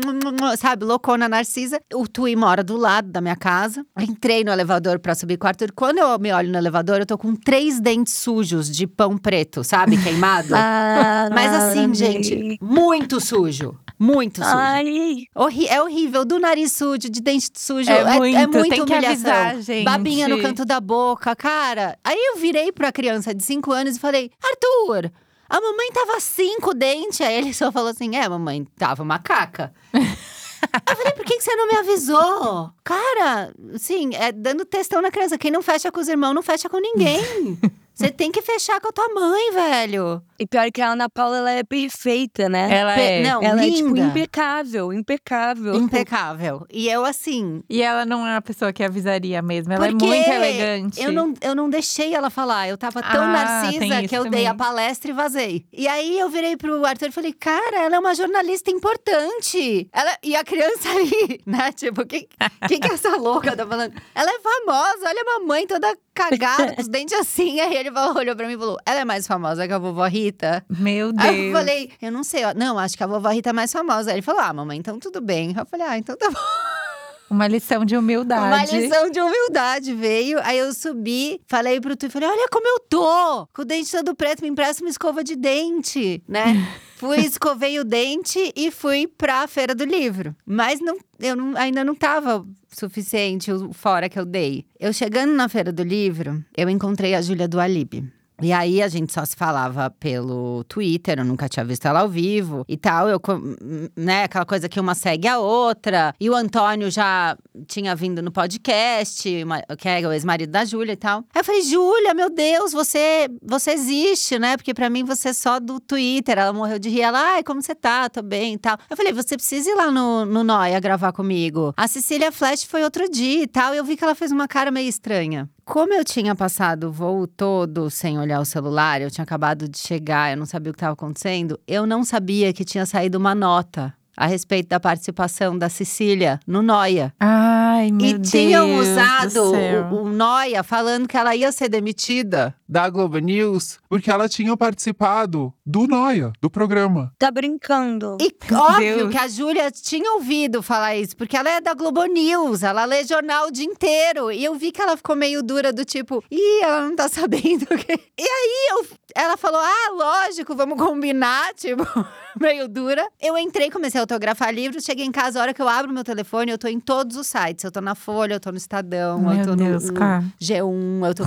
Sabe, loucona narcisa. O Tui mora do lado da minha casa. Entrei no elevador pra subir com o Arthur. Quando eu me olho no elevador, eu tô com três dentes sujos de pão preto, sabe? Queimado. Ah, Mas assim, gente, muito sujo. Muito sujo. Ai, Horri- é horrível, do nariz sujo, de dente sujo. É muito, muita tem que humilhação. avisar, gente. Babinha no canto da boca, cara. Aí eu virei pra criança de 5 anos e falei: Arthur, a mamãe tava cinco dentes. Aí ele só falou assim: é, mamãe, tava uma caca. eu falei, por que, que você não me avisou? Cara, assim, é dando testão na criança. Quem não fecha com os irmãos, não fecha com ninguém. Você tem que fechar com a tua mãe, velho. e pior que a Ana Paula, ela é perfeita, né? Ela Pe- é. Não, ela é, tipo, linda. impecável, impecável. Impecável. E eu, assim, E ela não é uma pessoa que avisaria mesmo. Ela é muito elegante. Eu não, eu não deixei ela falar. Eu tava tão Ah, narcisa que eu dei a também. palestra e vazei. E aí eu virei pro Arthur e falei: Cara, ela é uma jornalista importante. Ela, e a criança ali, né? Tipo, o que, que, que essa louca tá falando? Ela é famosa, olha a mamãe toda cagada, com os dentes assim. Aí ele olhou pra mim e falou: Ela é mais famosa que a vovó Rita? Meu Deus. Aí eu falei, eu não sei, ó. Não, acho que a vovó Rita é mais famosa. Aí ele falou: Ah, mamãe, então tudo bem. Eu falei, ah, então tá bom. Uma lição de humildade. Uma lição de humildade veio. Aí eu subi, falei pro tu, falei: olha como eu tô! Com o dente todo preto, me empresta uma escova de dente, né? Fui, escovei o dente e fui pra feira do livro. Mas não, eu não- ainda não tava suficiente o fora que eu dei. Eu chegando na feira do livro, eu encontrei a Júlia do Alibi. E aí a gente só se falava pelo Twitter, eu nunca tinha visto ela ao vivo e tal. Eu, né, aquela coisa que uma segue a outra. E o Antônio já tinha vindo no podcast, que é o ex-marido da Júlia e tal. Aí eu falei, Júlia, meu Deus, você, você existe, né? Porque pra mim você é só do Twitter. Ela morreu de rir. Ela, ai, como você tá? Tô bem e tal. Eu falei, você precisa ir lá no, no Noia gravar comigo. A Cecília Flash foi outro dia e tal. E eu vi que ela fez uma cara meio estranha. Como eu tinha passado o voo todo sem olhar o celular, eu tinha acabado de chegar, eu não sabia o que estava acontecendo, eu não sabia que tinha saído uma nota a respeito da participação da Cecília no Noia. Ai, meu e Deus. tinham do usado o, o Noia falando que ela ia ser demitida. Da Globo News, porque ela tinha participado do Noia, do programa. Tá brincando. E óbvio Deus. que a Júlia tinha ouvido falar isso, porque ela é da Globo News, ela lê jornal o dia inteiro. E eu vi que ela ficou meio dura, do tipo, ih, ela não tá sabendo o que. E aí eu, ela falou: ah, lógico, vamos combinar, tipo, meio dura. Eu entrei, comecei a autografar livros, cheguei em casa, a hora que eu abro meu telefone, eu tô em todos os sites. Eu tô na Folha, eu tô no Estadão, eu Meu tô no, Deus, no cara. G1, eu tô.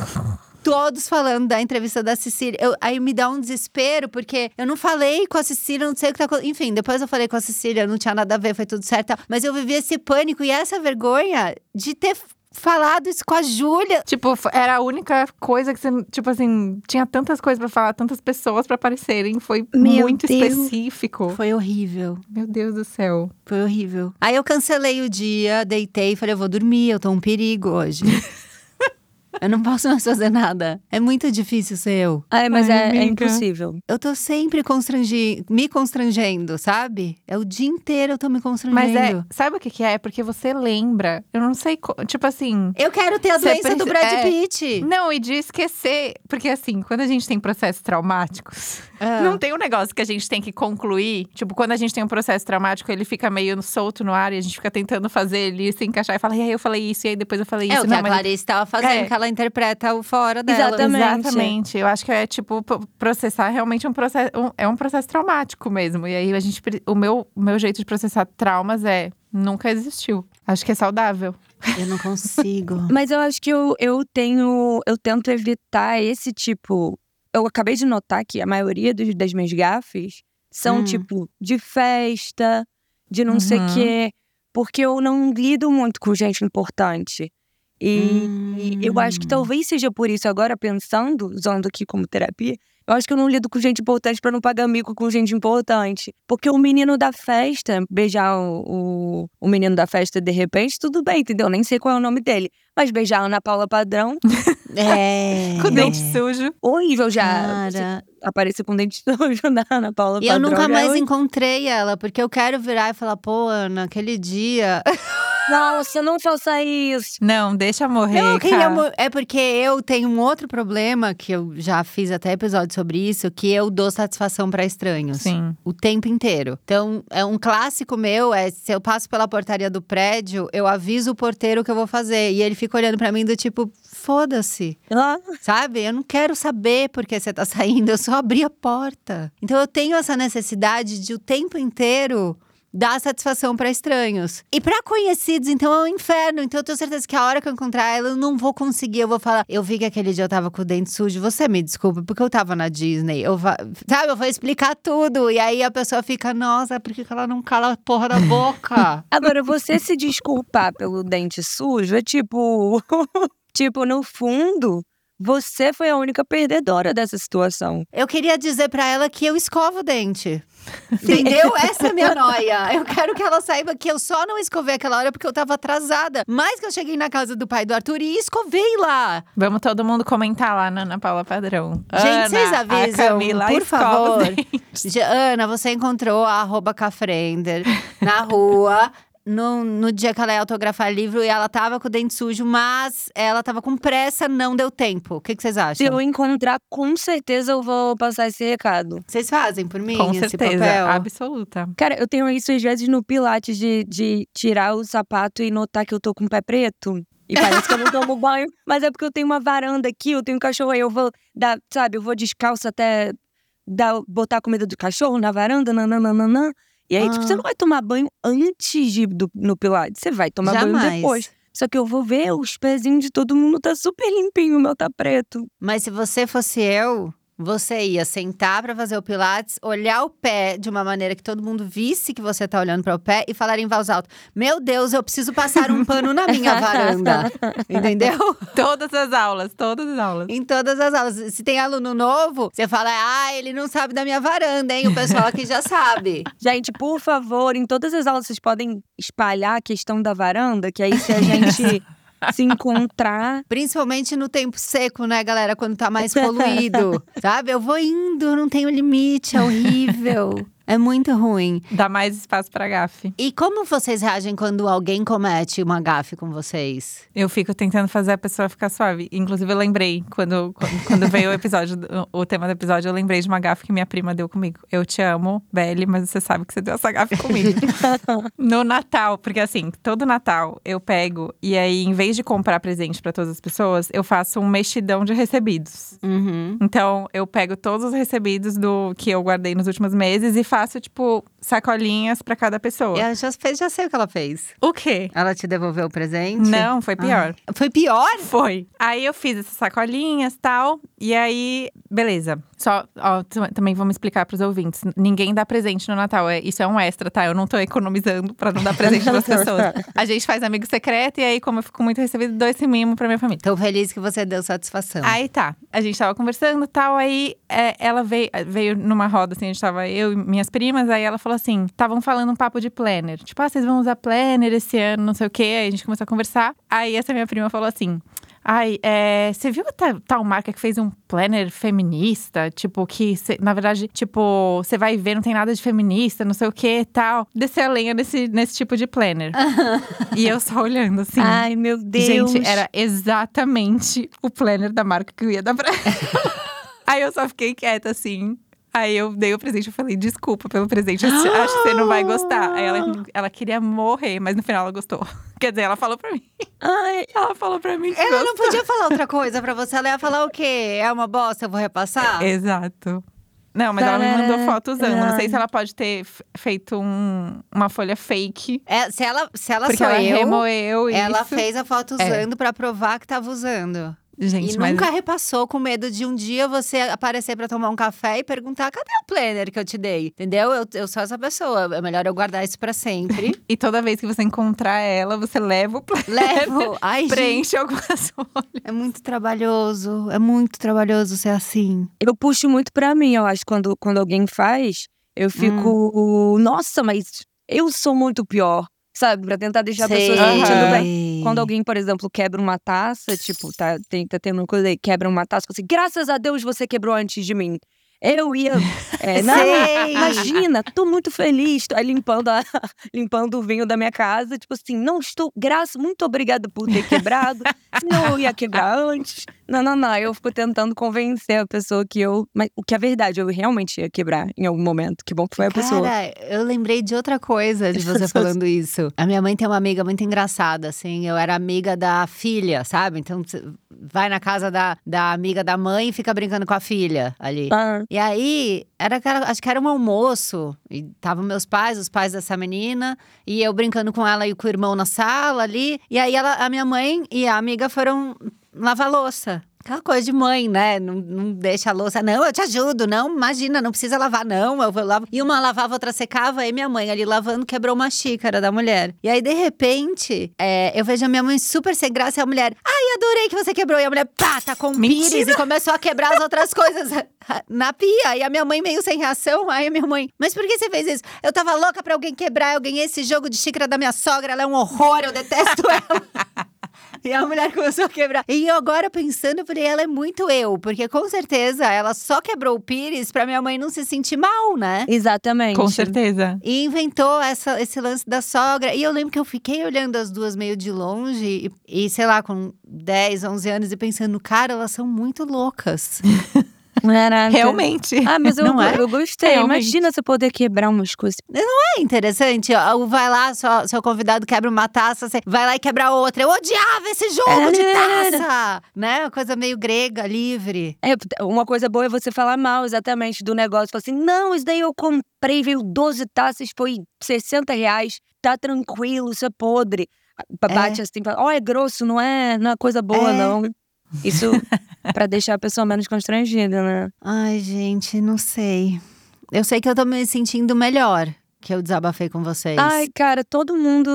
Todos falando da entrevista da Cecília. Eu- aí me dá um desespero, porque eu não falei com a Cecília, não sei o que tá acontecendo. Enfim, depois eu falei com a Cecília, não tinha nada a ver, foi tudo certo. Mas eu vivi esse pânico e essa vergonha de ter falado isso com a Júlia. Tipo, era a única coisa que você, tipo assim, tinha tantas coisas pra falar, tantas pessoas pra aparecerem. Foi Meu muito Deus. específico. Foi horrível. Meu Deus do céu. Foi horrível. Aí eu cancelei o dia, deitei e falei, eu vou dormir, eu tô um perigo hoje. eu não posso mais fazer nada. É muito difícil ser eu. Ai, mas Ai, é, é impossível. Eu tô sempre constrangi me constrangendo, sabe? É o dia inteiro eu tô me constrangendo. Mas é, sabe o que que é? Porque você lembra. Eu não sei, tipo assim. Eu quero ter a doença do precisa- Brad é. Pitt. Não, e de esquecer. Porque assim, quando a gente tem processos traumáticos, Ah. não tem um negócio que a gente tem que concluir. Tipo, quando a gente tem um processo traumático, ele fica meio solto no ar e a gente fica tentando fazer ele se encaixar e fala, e aí eu falei isso, e aí depois eu falei É isso. o que Não, a mas- Clarice tava fazendo, É. que ela interpreta o fora dela. Exatamente. Exatamente. Eu acho que é tipo processar realmente um processo, um- é um processo traumático mesmo. E aí a gente, o meu, meu jeito de processar traumas é nunca existiu. Acho que é saudável. Eu não consigo. Mas eu acho que eu, eu tenho. Eu tento evitar esse tipo. Eu acabei de notar que a maioria dos, das minhas gafes são, Hum. tipo, de festa, de não sei o Uhum. quê. Porque eu não lido muito com gente importante. E, e eu acho que Hum. talvez seja por isso, agora pensando, usando aqui como terapia, eu acho que eu não lido com gente importante pra não pagar mico com gente importante. Porque o menino da festa, beijar o, o, o menino da festa de repente, tudo bem, entendeu? Nem sei qual é o nome dele. Mas beijar a Ana Paula Padrão, É. Com dente sujo. horrível já. Cara. Aparecer com dente sujo na Ana Paula E eu Padrão. nunca já é mais horrível. encontrei ela, porque eu quero virar e falar, pô, Ana, aquele dia. Nossa, não faça isso. Não, deixa morrer. Eu queria. mo- É porque eu tenho um outro problema, que eu já fiz até episódio sobre isso, que eu dou satisfação pra estranhos. Sim. O tempo inteiro. Então, é um clássico meu, é se eu passo pela portaria do prédio, eu aviso o porteiro o que eu vou fazer. E ele fica olhando pra mim do tipo, foda-se. Ah, Sabe? Eu não quero saber por que você tá saindo, eu só abri a porta. Então eu tenho essa necessidade de o tempo inteiro dar satisfação pra estranhos. E pra conhecidos, então é um inferno. Então eu tenho certeza que a hora que eu encontrar ela, eu não vou conseguir. Eu vou falar, eu vi que aquele dia eu tava com o dente sujo, você me desculpa, porque eu tava na Disney. Eu Sabe, eu vou explicar tudo. E aí a pessoa fica, nossa, por que ela não cala a porra da boca? Agora, você se desculpar pelo dente sujo é tipo. tipo, no fundo, você foi a única perdedora dessa situação. Eu queria dizer pra ela que eu escovo o dente. Entendeu? Essa é a minha noia. Eu quero que ela saiba que eu só não escovei aquela hora porque eu tava atrasada. Mas que eu cheguei na casa do pai do Arthur e escovei lá. Vamos todo mundo comentar lá na Ana Paula Padrão. Gente, Ana, vocês a avisam, Camila por favor. Ana, você encontrou a arroba Cafrender na rua. No, no dia que ela ia autografar livro e ela tava com o dente sujo, mas ela tava com pressa, não deu tempo. O que, que vocês Se acham? eu encontrar, com certeza eu vou passar esse recado. Vocês fazem por mim Com esse certeza, papel? absoluta. Cara, eu tenho isso às vezes no Pilates de, de tirar o sapato e notar que eu tô com o pé preto. E parece que eu não tomo banho. Mas é porque eu tenho uma varanda aqui, eu tenho um cachorro aí, eu vou dar, sabe, eu vou descalço até dar, botar a comida do cachorro na varanda, nananana. E aí, tipo, Ah. você não vai tomar banho antes de ir do, no Pilates, você vai tomar banho Jamais. depois. Só que eu vou ver, os pezinhos de todo mundo tá super limpinho, o meu tá preto. Mas se você fosse eu, você ia sentar pra fazer o pilates, olhar o pé de uma maneira que todo mundo visse que você tá olhando para o pé e falar em voz alta: "Meu Deus, eu preciso passar um pano na minha varanda". Entendeu? Todas as aulas, todas as aulas. Em todas as aulas. Se tem aluno novo, você fala: "Ah, ele não sabe da minha varanda, hein?". O pessoal aqui já sabe. Gente, por favor, em todas as aulas vocês podem espalhar a questão da varanda, que aí se a gente se encontrar. Principalmente no tempo seco, né, galera? Quando tá mais poluído. sabe? Eu vou indo, não tenho limite, é horrível. É muito ruim. Dá mais espaço pra gafe. E como vocês reagem quando alguém comete uma gafe com vocês? Eu fico tentando fazer a pessoa ficar suave. Inclusive, eu lembrei, quando, quando, quando veio o episódio, o tema do episódio, eu lembrei de uma gafe que minha prima deu comigo. Eu te amo, Belle, mas você sabe que você deu essa gafe comigo. no Natal, porque assim, todo Natal eu pego e aí, em vez de comprar presente pra todas as pessoas, eu faço um mexidão de recebidos. Uhum. Então, eu pego todos os recebidos do que eu guardei nos últimos meses e faço, tipo, sacolinhas pra cada pessoa. E ela já fez, já sei o que ela fez. O quê? Ela te devolveu o presente? Não, foi pior. Ah, foi pior? Foi. Aí eu fiz essas sacolinhas e tal. E aí, beleza. Só, ó, também vamos explicar pros ouvintes. Ninguém dá presente no Natal. É, isso é um extra, tá? Eu não tô economizando pra não dar presente pras pessoas. A gente faz amigo secreto e aí, como eu fico muito recebido, dou esse mimo pra minha família. Tô feliz que você deu satisfação. Aí tá, a gente tava conversando e tal, aí é, ela veio, veio numa roda, assim, a gente tava eu e minhas primas, aí ela falou assim, estavam falando um papo de planner. Tipo, ah, vocês vão usar planner esse ano, não sei o quê. Aí a gente começou a conversar. Aí essa minha prima falou assim. Ai, é, você viu a ta- tal marca que fez um planner feminista? Tipo, que cê- na verdade, tipo, você vai ver, não tem nada de feminista, não sei o que tal. Descer a lenha nesse, nesse tipo de planner. e eu só olhando assim. Ai, meu Deus. Gente, era exatamente o planner da marca que eu ia dar pra ela. Aí eu só fiquei quieta, assim. Aí eu dei o presente, eu falei, desculpa pelo presente, acho acho que você não vai gostar. Aí ela, ela queria morrer, mas no final ela gostou. Quer dizer, ela falou pra mim. Ai, Ela falou pra mim que Ela não gostou. podia falar outra coisa pra você. Ela ia falar o quê? É uma bosta, eu vou repassar? Exato. Não, mas ela me mandou foto usando. Não sei se ela pode ter feito um- uma folha fake. É, se ela, se ela porque sou ela eu, remoeu ela isso. fez a foto É. usando pra provar que tava usando. Gente, e mas nunca repassou com medo de um dia você aparecer pra tomar um café e perguntar: cadê o planner que eu te dei? Entendeu? Eu, eu sou essa pessoa. É melhor eu guardar isso pra sempre. E toda vez que você encontrar ela, você leva o planner. Levo. Ai, gente, Preenche algumas folhas. é muito trabalhoso. É muito trabalhoso ser assim. eu puxo muito pra mim, eu acho, quando, quando alguém faz, eu fico, nossa, mas eu sou muito pior, sabe? Pra tentar deixar a pessoa se Sei. sentindo bem. Sei. Quando alguém, por exemplo, quebra uma taça, tipo, tá, tem, tá tendo uma coisa aí, quebra uma taça, você, graças a Deus você quebrou antes de mim. Eu ia. É, não, Sei. imagina, tô muito feliz. Tô limpando, a- limpando o vinho da minha casa. Tipo assim, não estou. Graças, muito obrigada por ter quebrado. Senão eu ia quebrar antes. Não, não, não. Eu fico tentando convencer a pessoa que eu. Mas o que é verdade, eu realmente ia quebrar em algum momento. Que bom que foi a pessoa. Cara, eu lembrei de outra coisa de você falando isso. A minha mãe tem uma amiga muito engraçada, assim. Eu era amiga da filha, sabe? Então, vai na casa da, da amiga da mãe e fica brincando com a filha ali. Ah, E aí, era, aquela- acho que era um almoço. E estavam meus pais, os pais dessa menina. E eu brincando com ela e com o irmão na sala ali. E aí, ela, a minha mãe e a amiga foram lavar louça. Aquela coisa de mãe, né? Não, não deixa a louça. Não, eu te ajudo. Não, imagina, não precisa lavar, não. Eu vou lavar. E uma lavava, outra secava. Aí minha mãe ali lavando quebrou uma xícara da mulher. E aí, de repente, é, eu vejo a minha mãe super sem graça. E a mulher, ai, adorei que você quebrou. E a mulher, pá, tá com Mentira! pires. E começou a quebrar as outras coisas na pia. E a minha mãe meio sem reação. Aí a minha mãe, mas por que você fez isso? Eu tava louca pra alguém quebrar. Eu ganhei esse jogo de xícara da minha sogra. Ela é um horror, eu detesto ela. E a mulher começou a quebrar. E eu agora pensando, eu falei, ela é muito eu. Porque com certeza ela só quebrou o pires pra minha mãe não se sentir mal, né? exatamente. Com certeza. E inventou essa, esse lance da sogra. E eu lembro que eu fiquei olhando as duas meio de longe. E, e, sei lá, com 10, 11 anos. E pensando, cara, elas são muito loucas. Caraca. Realmente. Ah, mas eu, Não é? eu gostei. Realmente. Imagina você poder quebrar umas coisas. É interessante, ó. Vai lá, só- seu convidado quebra uma taça, você vai lá e quebra outra. Eu odiava esse jogo de taça! Né? Uma coisa meio grega, livre. É, uma coisa boa é você falar mal exatamente do negócio. Falar assim, não, isso daí eu comprei, veio 12 taças, foi 60 reais, tá tranquilo, isso é podre. Ba- Bate assim, fala, ó, é grosso, não é, não é coisa boa, É. não. Isso pra deixar a pessoa menos constrangida, né? Ai, gente, não sei. Eu sei que eu tô me sentindo melhor que eu desabafei com vocês. Ai, cara, todo mundo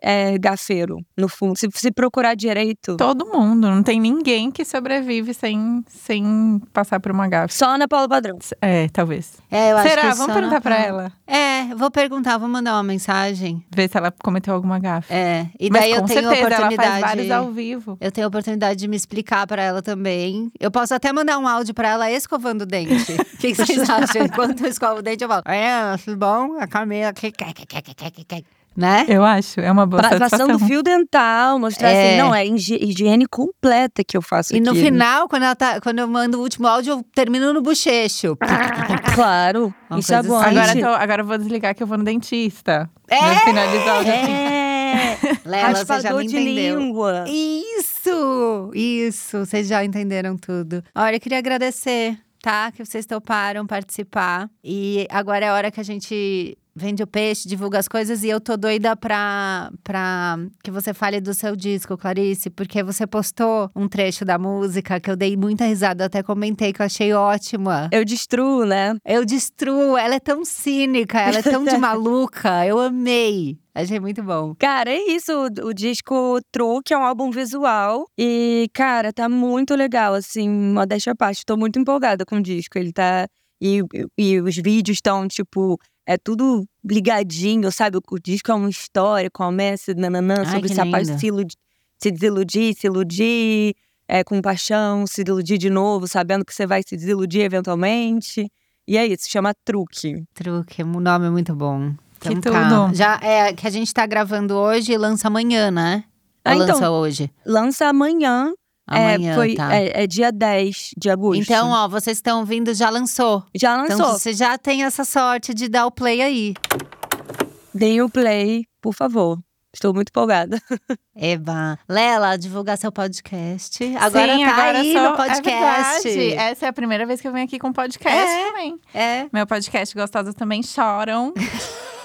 é gafeiro, no fundo. Se, se procurar direito. Todo mundo. Não tem ninguém que sobrevive sem, sem passar por uma gafe. Só Ana Paula Padrão. É, talvez. É, eu acho Será? que Vamos perguntar pra ela. É, vou perguntar, vou mandar uma mensagem. Ver se ela cometeu alguma gafe. É, e Mas daí com eu tenho certeza, ela oportunidade. faz vários ao vivo. Eu tenho a oportunidade de me explicar pra ela também. Eu posso até mandar um áudio pra ela escovando o dente. O que, que vocês acham? Enquanto eu escovo o dente, eu falo: É, tudo bom? A. que- que", Né? Eu acho, é uma boa Pa- satisfação. Passando fio dental, mostrar É. assim, não, é higie- higiene completa que eu faço E no aqui. final, quando, ela tá, quando eu mando o último áudio, eu termino no bochecho. Claro, Uma isso é bom. assim. Agora, tô- agora eu vou desligar que eu vou no dentista. É? Vou finalizar o É, Lela, você já raspador me de língua. Isso! Isso! Vocês já entenderam tudo. Olha, eu queria agradecer tá? Que vocês toparam participar. E agora é a hora que a gente vende o peixe, divulga as coisas. E eu tô doida pra, pra que você fale do seu disco, Clarice. Porque você postou um trecho da música que eu dei muita risada. Eu até comentei que eu achei ótima. Eu destruo, né? Eu destruo. Ela é tão cínica, ela é tão de maluca. Eu amei. Achei muito bom. Cara, é isso. O, o disco Truque é um álbum visual. E, cara, tá muito legal, assim, modéstia à parte. Tô muito empolgada com o disco. Ele tá. E, e os vídeos estão, tipo, é tudo ligadinho, sabe? O disco é uma história, começa nananã, Ai, sobre que se, apa- se, iludi- se desiludir, se iludir, é, com paixão, se iludir de novo, sabendo que você vai se desiludir eventualmente. E é isso, chama Truque. Truque, o nome é muito bom. Que Então tá. tudo. Já é que a gente tá gravando hoje e lança amanhã, né? Ou Ah, então, lança hoje? Lança amanhã, Amanhã, é, foi, tá. é, é dia 10 de agosto. Então, ó, vocês estão ouvindo, já lançou. já lançou. Então, você já tem essa sorte de dar o play aí. Deem o play, por favor. Estou muito empolgada. Eba. Lela, divulgar seu podcast. Agora Sim, tá agora aí sou- no podcast. É. Essa é a primeira vez que eu venho aqui com podcast É. também. É. Meu podcast Gostosas também choram.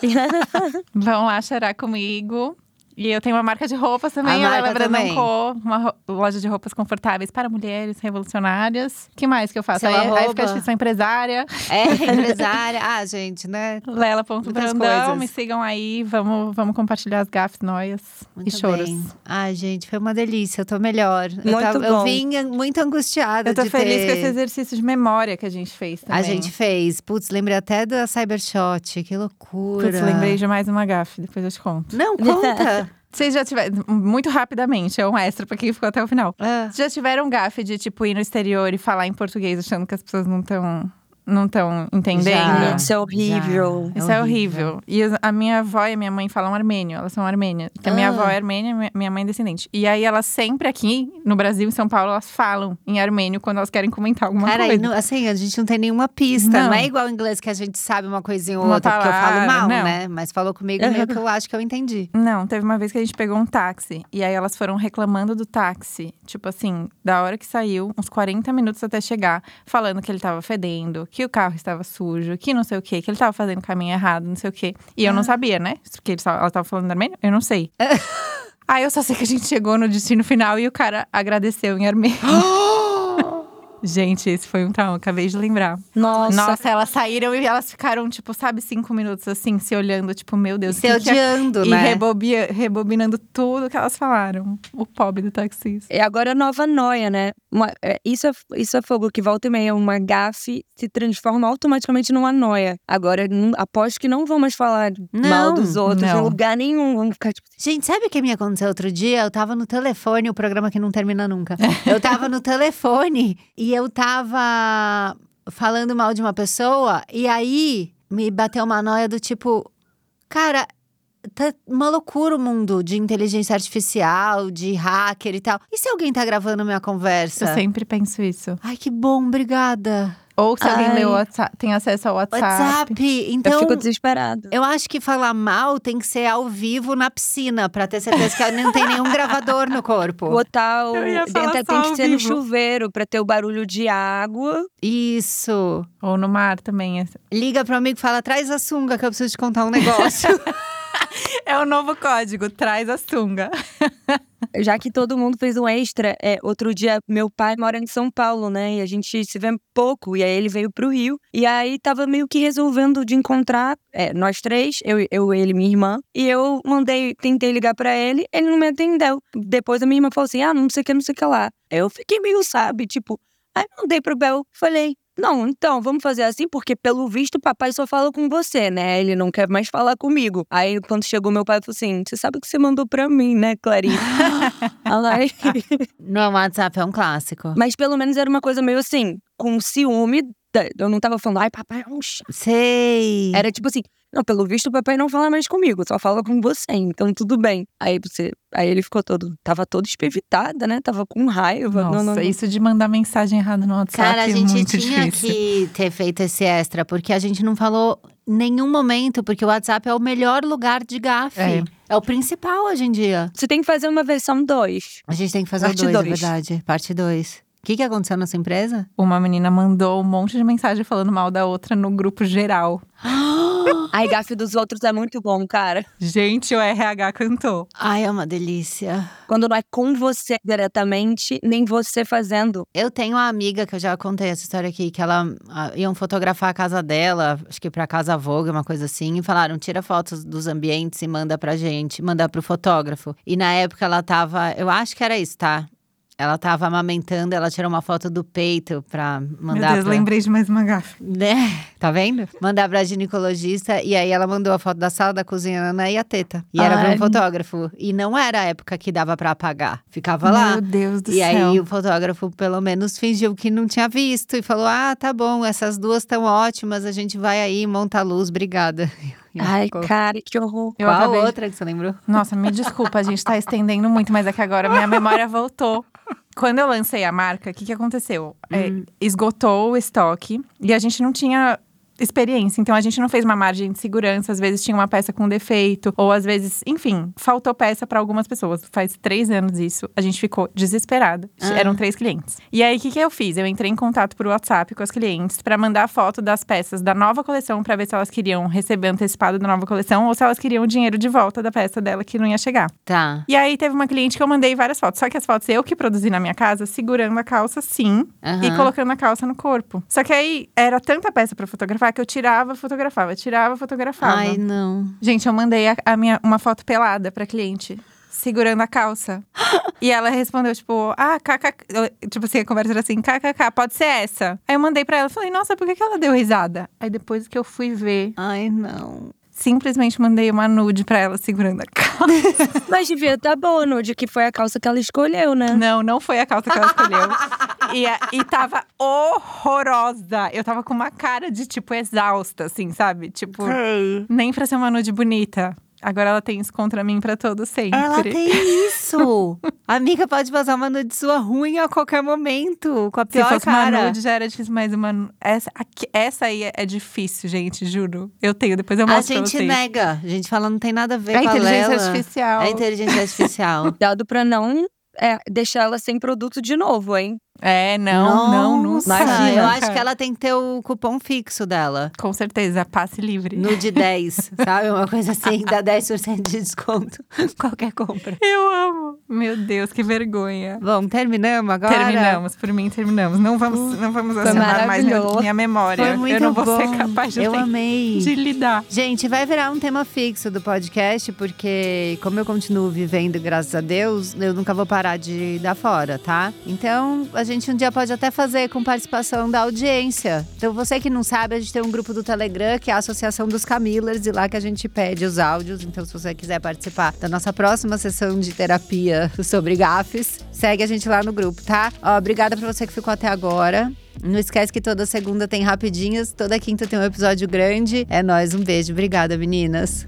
Vão lá chorar comigo. E eu tenho uma marca de roupas também, A a Lela. Brandanco, uma loja de roupas confortáveis para mulheres revolucionárias. que mais que eu faço? Seu Aí, aí fica difícil, sou empresária. É, empresária. ah, gente, né? Lela.brandão, me sigam aí. Vamos, vamos compartilhar as gafes, noias Muito e choros. bem. Ai, gente, foi uma delícia. Eu tô melhor. eu, Muito tava- eu bom. vim muito angustiada Eu tô de feliz ter... com esse exercício de memória que a gente fez também. A gente fez. Putz, lembrei até da Cybershot. Que loucura. Putz, lembrei de mais uma gafe, depois eu te conto. Não, conta. Vocês já tiveram, muito rapidamente, é um extra pra quem ficou até o final. Ah. Vocês já tiveram gafe de, tipo, ir no exterior e falar em português achando que as pessoas não estão não estão entendendo? Já. Isso é horrível. Já. Isso é horrível. E as- a minha avó e a minha mãe falam armênio, elas são armênias. Porque a minha Ah. avó é armênia, minha- minha mãe é descendente. E aí elas sempre aqui, no Brasil, em São Paulo, elas falam em armênio quando elas querem comentar alguma Cara, coisa. e não- assim, a gente não tem nenhuma pista. Não, Não. é igual o inglês que a gente sabe uma coisinha ou Uma outra, porque eu falo palavra, mal, não. né? Mas falou comigo meio que eu acho que eu entendi. Não, teve uma vez que a gente pegou um táxi e aí elas foram reclamando do táxi, tipo assim, da hora que saiu, uns 40 minutos até chegar, falando que ele tava fedendo, que o carro estava sujo, que não sei o quê, que ele tava fazendo o caminho errado, não sei o quê. E eu não sabia, né? Porque tavam- ela tava falando armênio, eu não sei. aí eu só sei que a gente chegou no destino final e o cara agradeceu em armênio. Gente, esse foi um trauma, acabei de lembrar. Nossa. Nossa, elas saíram e elas ficaram, tipo, sabe, cinco minutos assim, se olhando, tipo, meu Deus, E o se que que é odiando, e né? rebobia- rebobinando tudo que elas falaram. O pobre do taxista. E agora a nova noia, né? Uma- é, isso, é, isso é fogo que volta e meia. Uma gafe se transforma automaticamente numa noia. Agora, não- aposto que não vão mais falar Não, mal dos outros não. em lugar nenhum. Vão ficar tipo. Gente, sabe o que me aconteceu outro dia? Eu tava no telefone, o programa que não termina nunca. Eu tava no telefone e eu tava falando mal de uma pessoa, e aí me bateu uma noia do tipo, cara. Tá uma loucura o mundo de inteligência artificial, de hacker e tal. E se alguém tá gravando minha conversa? Eu sempre penso isso. Ai, que bom, obrigada. Ou se alguém Ai. lê o WhatsApp, tem acesso ao WhatsApp. WhatsApp. Então, eu fico desesperada. eu acho que falar mal tem que ser ao vivo na piscina, pra ter certeza que não tem nenhum gravador no corpo. Botar o. Dentro tem que ser no vivo. chuveiro pra ter o barulho de água. Isso. Ou no mar também. Liga pro amigo e fala: traz a sunga que eu preciso te contar um negócio. É o novo código, traz a sunga. Já que todo mundo fez um extra, é, outro dia meu pai mora em São Paulo, né? E a gente se vê pouco. E aí ele veio pro Rio. E aí tava meio que resolvendo de encontrar é, nós três, eu, eu, ele e minha irmã. E eu mandei, tentei ligar pra ele, ele não me atendeu. Depois a minha irmã falou assim: ah, não sei o que, não sei o que lá. Eu fiquei meio, sabe, tipo, aí mandei pro Bel, falei. Não, então, vamos fazer assim, porque pelo visto o papai só fala com você, né? Ele não quer mais falar comigo. Aí, quando chegou meu pai, falou assim: Você sabe o que você mandou pra mim, né, Clarice? Aí, no WhatsApp é um clássico. Mas pelo menos era uma coisa meio assim, com ciúme. Eu não tava falando, ai, papai é um chato. Sei. Era tipo assim, não, pelo visto o papai não fala mais comigo, só fala com você, então tudo bem. Aí você. Aí ele ficou todo. Tava todo espevitada, né? Tava com raiva. Nossa, não, não, não. isso de mandar mensagem errada no WhatsApp Cara, a é gente muito tinha difícil. que ter feito esse extra, porque a gente não falou nenhum momento, porque o WhatsApp é o melhor lugar de gafe. É. É, o principal hoje em dia. Você tem que fazer uma versão 2. A gente tem que fazer Parte o dois, é dois. verdade. Parte 2. Que, que aconteceu nessa empresa? Uma menina mandou um monte de mensagem falando mal da outra no grupo geral. Ai, gafe dos outros é muito bom, cara. Gente, o RH cantou. Ai, é uma delícia. Quando não é com você diretamente, nem você fazendo. Eu tenho uma amiga que eu já contei essa história aqui, que ela ah, iam fotografar a casa dela, acho que pra casa Vogue, uma coisa assim, e falaram: tira fotos dos ambientes e manda pra gente, manda pro fotógrafo. E na época ela tava, eu acho que era isso, tá? Ela tava amamentando, ela tirou uma foto do peito pra mandar Meu Deus, pra... lembrei de mais uma gafe. Né? Tá vendo? Mandar pra ginecologista e aí ela mandou a foto da sala da cozinha Ana e a teta. E era pra Ai. um fotógrafo. E não era a época que dava pra apagar. Ficava lá. Meu Deus do E céu. aí o fotógrafo pelo menos fingiu que não tinha visto e falou: "Ah, tá bom, essas duas estão ótimas, a gente vai aí, monta a luz, obrigada". E Ai, cara, que horror. Eu Qual acabei outra que você lembrou? Nossa, me desculpa, a gente tá estendendo muito, mas é que agora minha memória voltou. Quando eu lancei a marca, o que, que aconteceu? É, esgotou o estoque e a gente não tinha experiência. Então a gente não fez uma margem de segurança. Às vezes tinha uma peça com defeito, ou às vezes, enfim, faltou peça para algumas pessoas. Faz três anos isso. A gente ficou desesperada. Ah. Eram três clientes. E aí, o que, que eu fiz? Eu entrei em contato por WhatsApp com as clientes para mandar foto das peças da nova coleção para ver se elas queriam receber antecipado da nova coleção ou se elas queriam o dinheiro de volta da peça dela que não ia chegar. Tá. E aí teve uma cliente que eu mandei várias fotos. Só que as fotos eu que produzi na minha casa, segurando a calça sim e Aham. colocando a calça no corpo. Só que aí era tanta peça pra fotografar que eu tirava, fotografava, tirava, fotografava. Ai, não. Gente, eu mandei a, a minha uma foto pelada pra cliente. Segurando a calça. e ela respondeu, tipo, ah, kkk. eu- Tipo assim, a conversa era assim, kkk, pode ser essa. Aí eu mandei pra ela, falei, nossa, por que, que ela deu risada? Aí depois que eu fui ver, Ai, não. simplesmente mandei uma nude pra ela segurando a calça. Mas devia estar boa, nude, que foi a calça que ela escolheu, né? Não, não foi a calça que ela escolheu. e, a- e tava horrorosa. Eu tava com uma cara de, tipo, exausta, assim, sabe? Tipo, nem pra ser uma nude bonita. Agora ela tem isso contra mim pra todo sempre. Ela tem isso! A amiga pode passar uma nude sua ruim a qualquer momento, com a Se pior fosse cara. uma nude, já era difícil, mas uma. Essa, aqui- essa aí é, é difícil, gente, juro. Eu tenho, depois eu A mostro pra gente vocês. nega. A gente fala, não tem nada a ver É com a inteligência artificial. É inteligência artificial. Cuidado pra não é, deixar ela sem produto de novo, hein? É, não, não, não. Nossa, Imagina, Eu acho que ela tem que ter o cupom fixo dela. Com certeza, passe livre. Nude 10, sabe? Uma coisa assim, dá 10% de desconto. Qualquer compra. Eu amo. Meu Deus, que vergonha. Bom, terminamos agora? Terminamos, por mim terminamos. Não vamos, não vamos acionar mais minha memória. Foi muito eu não vou bom. ser capaz de, Eu amei. de lidar. Gente, vai virar um tema fixo do podcast, porque como eu continuo vivendo, graças a Deus, eu nunca vou parar de dar fora, tá? Então, a gente um dia pode até fazer com participação da audiência. Então, você que não sabe, a gente tem um grupo do Telegram, que é a Associação dos Camillers, e lá que a gente pede os áudios. Então, se você quiser participar da nossa próxima sessão de terapia sobre gafes, segue a gente lá no grupo, tá? Ó, obrigada pra você que ficou até agora. Não esquece que toda segunda tem rapidinhas, toda quinta tem um episódio grande. É nóis, um beijo. Obrigada, meninas.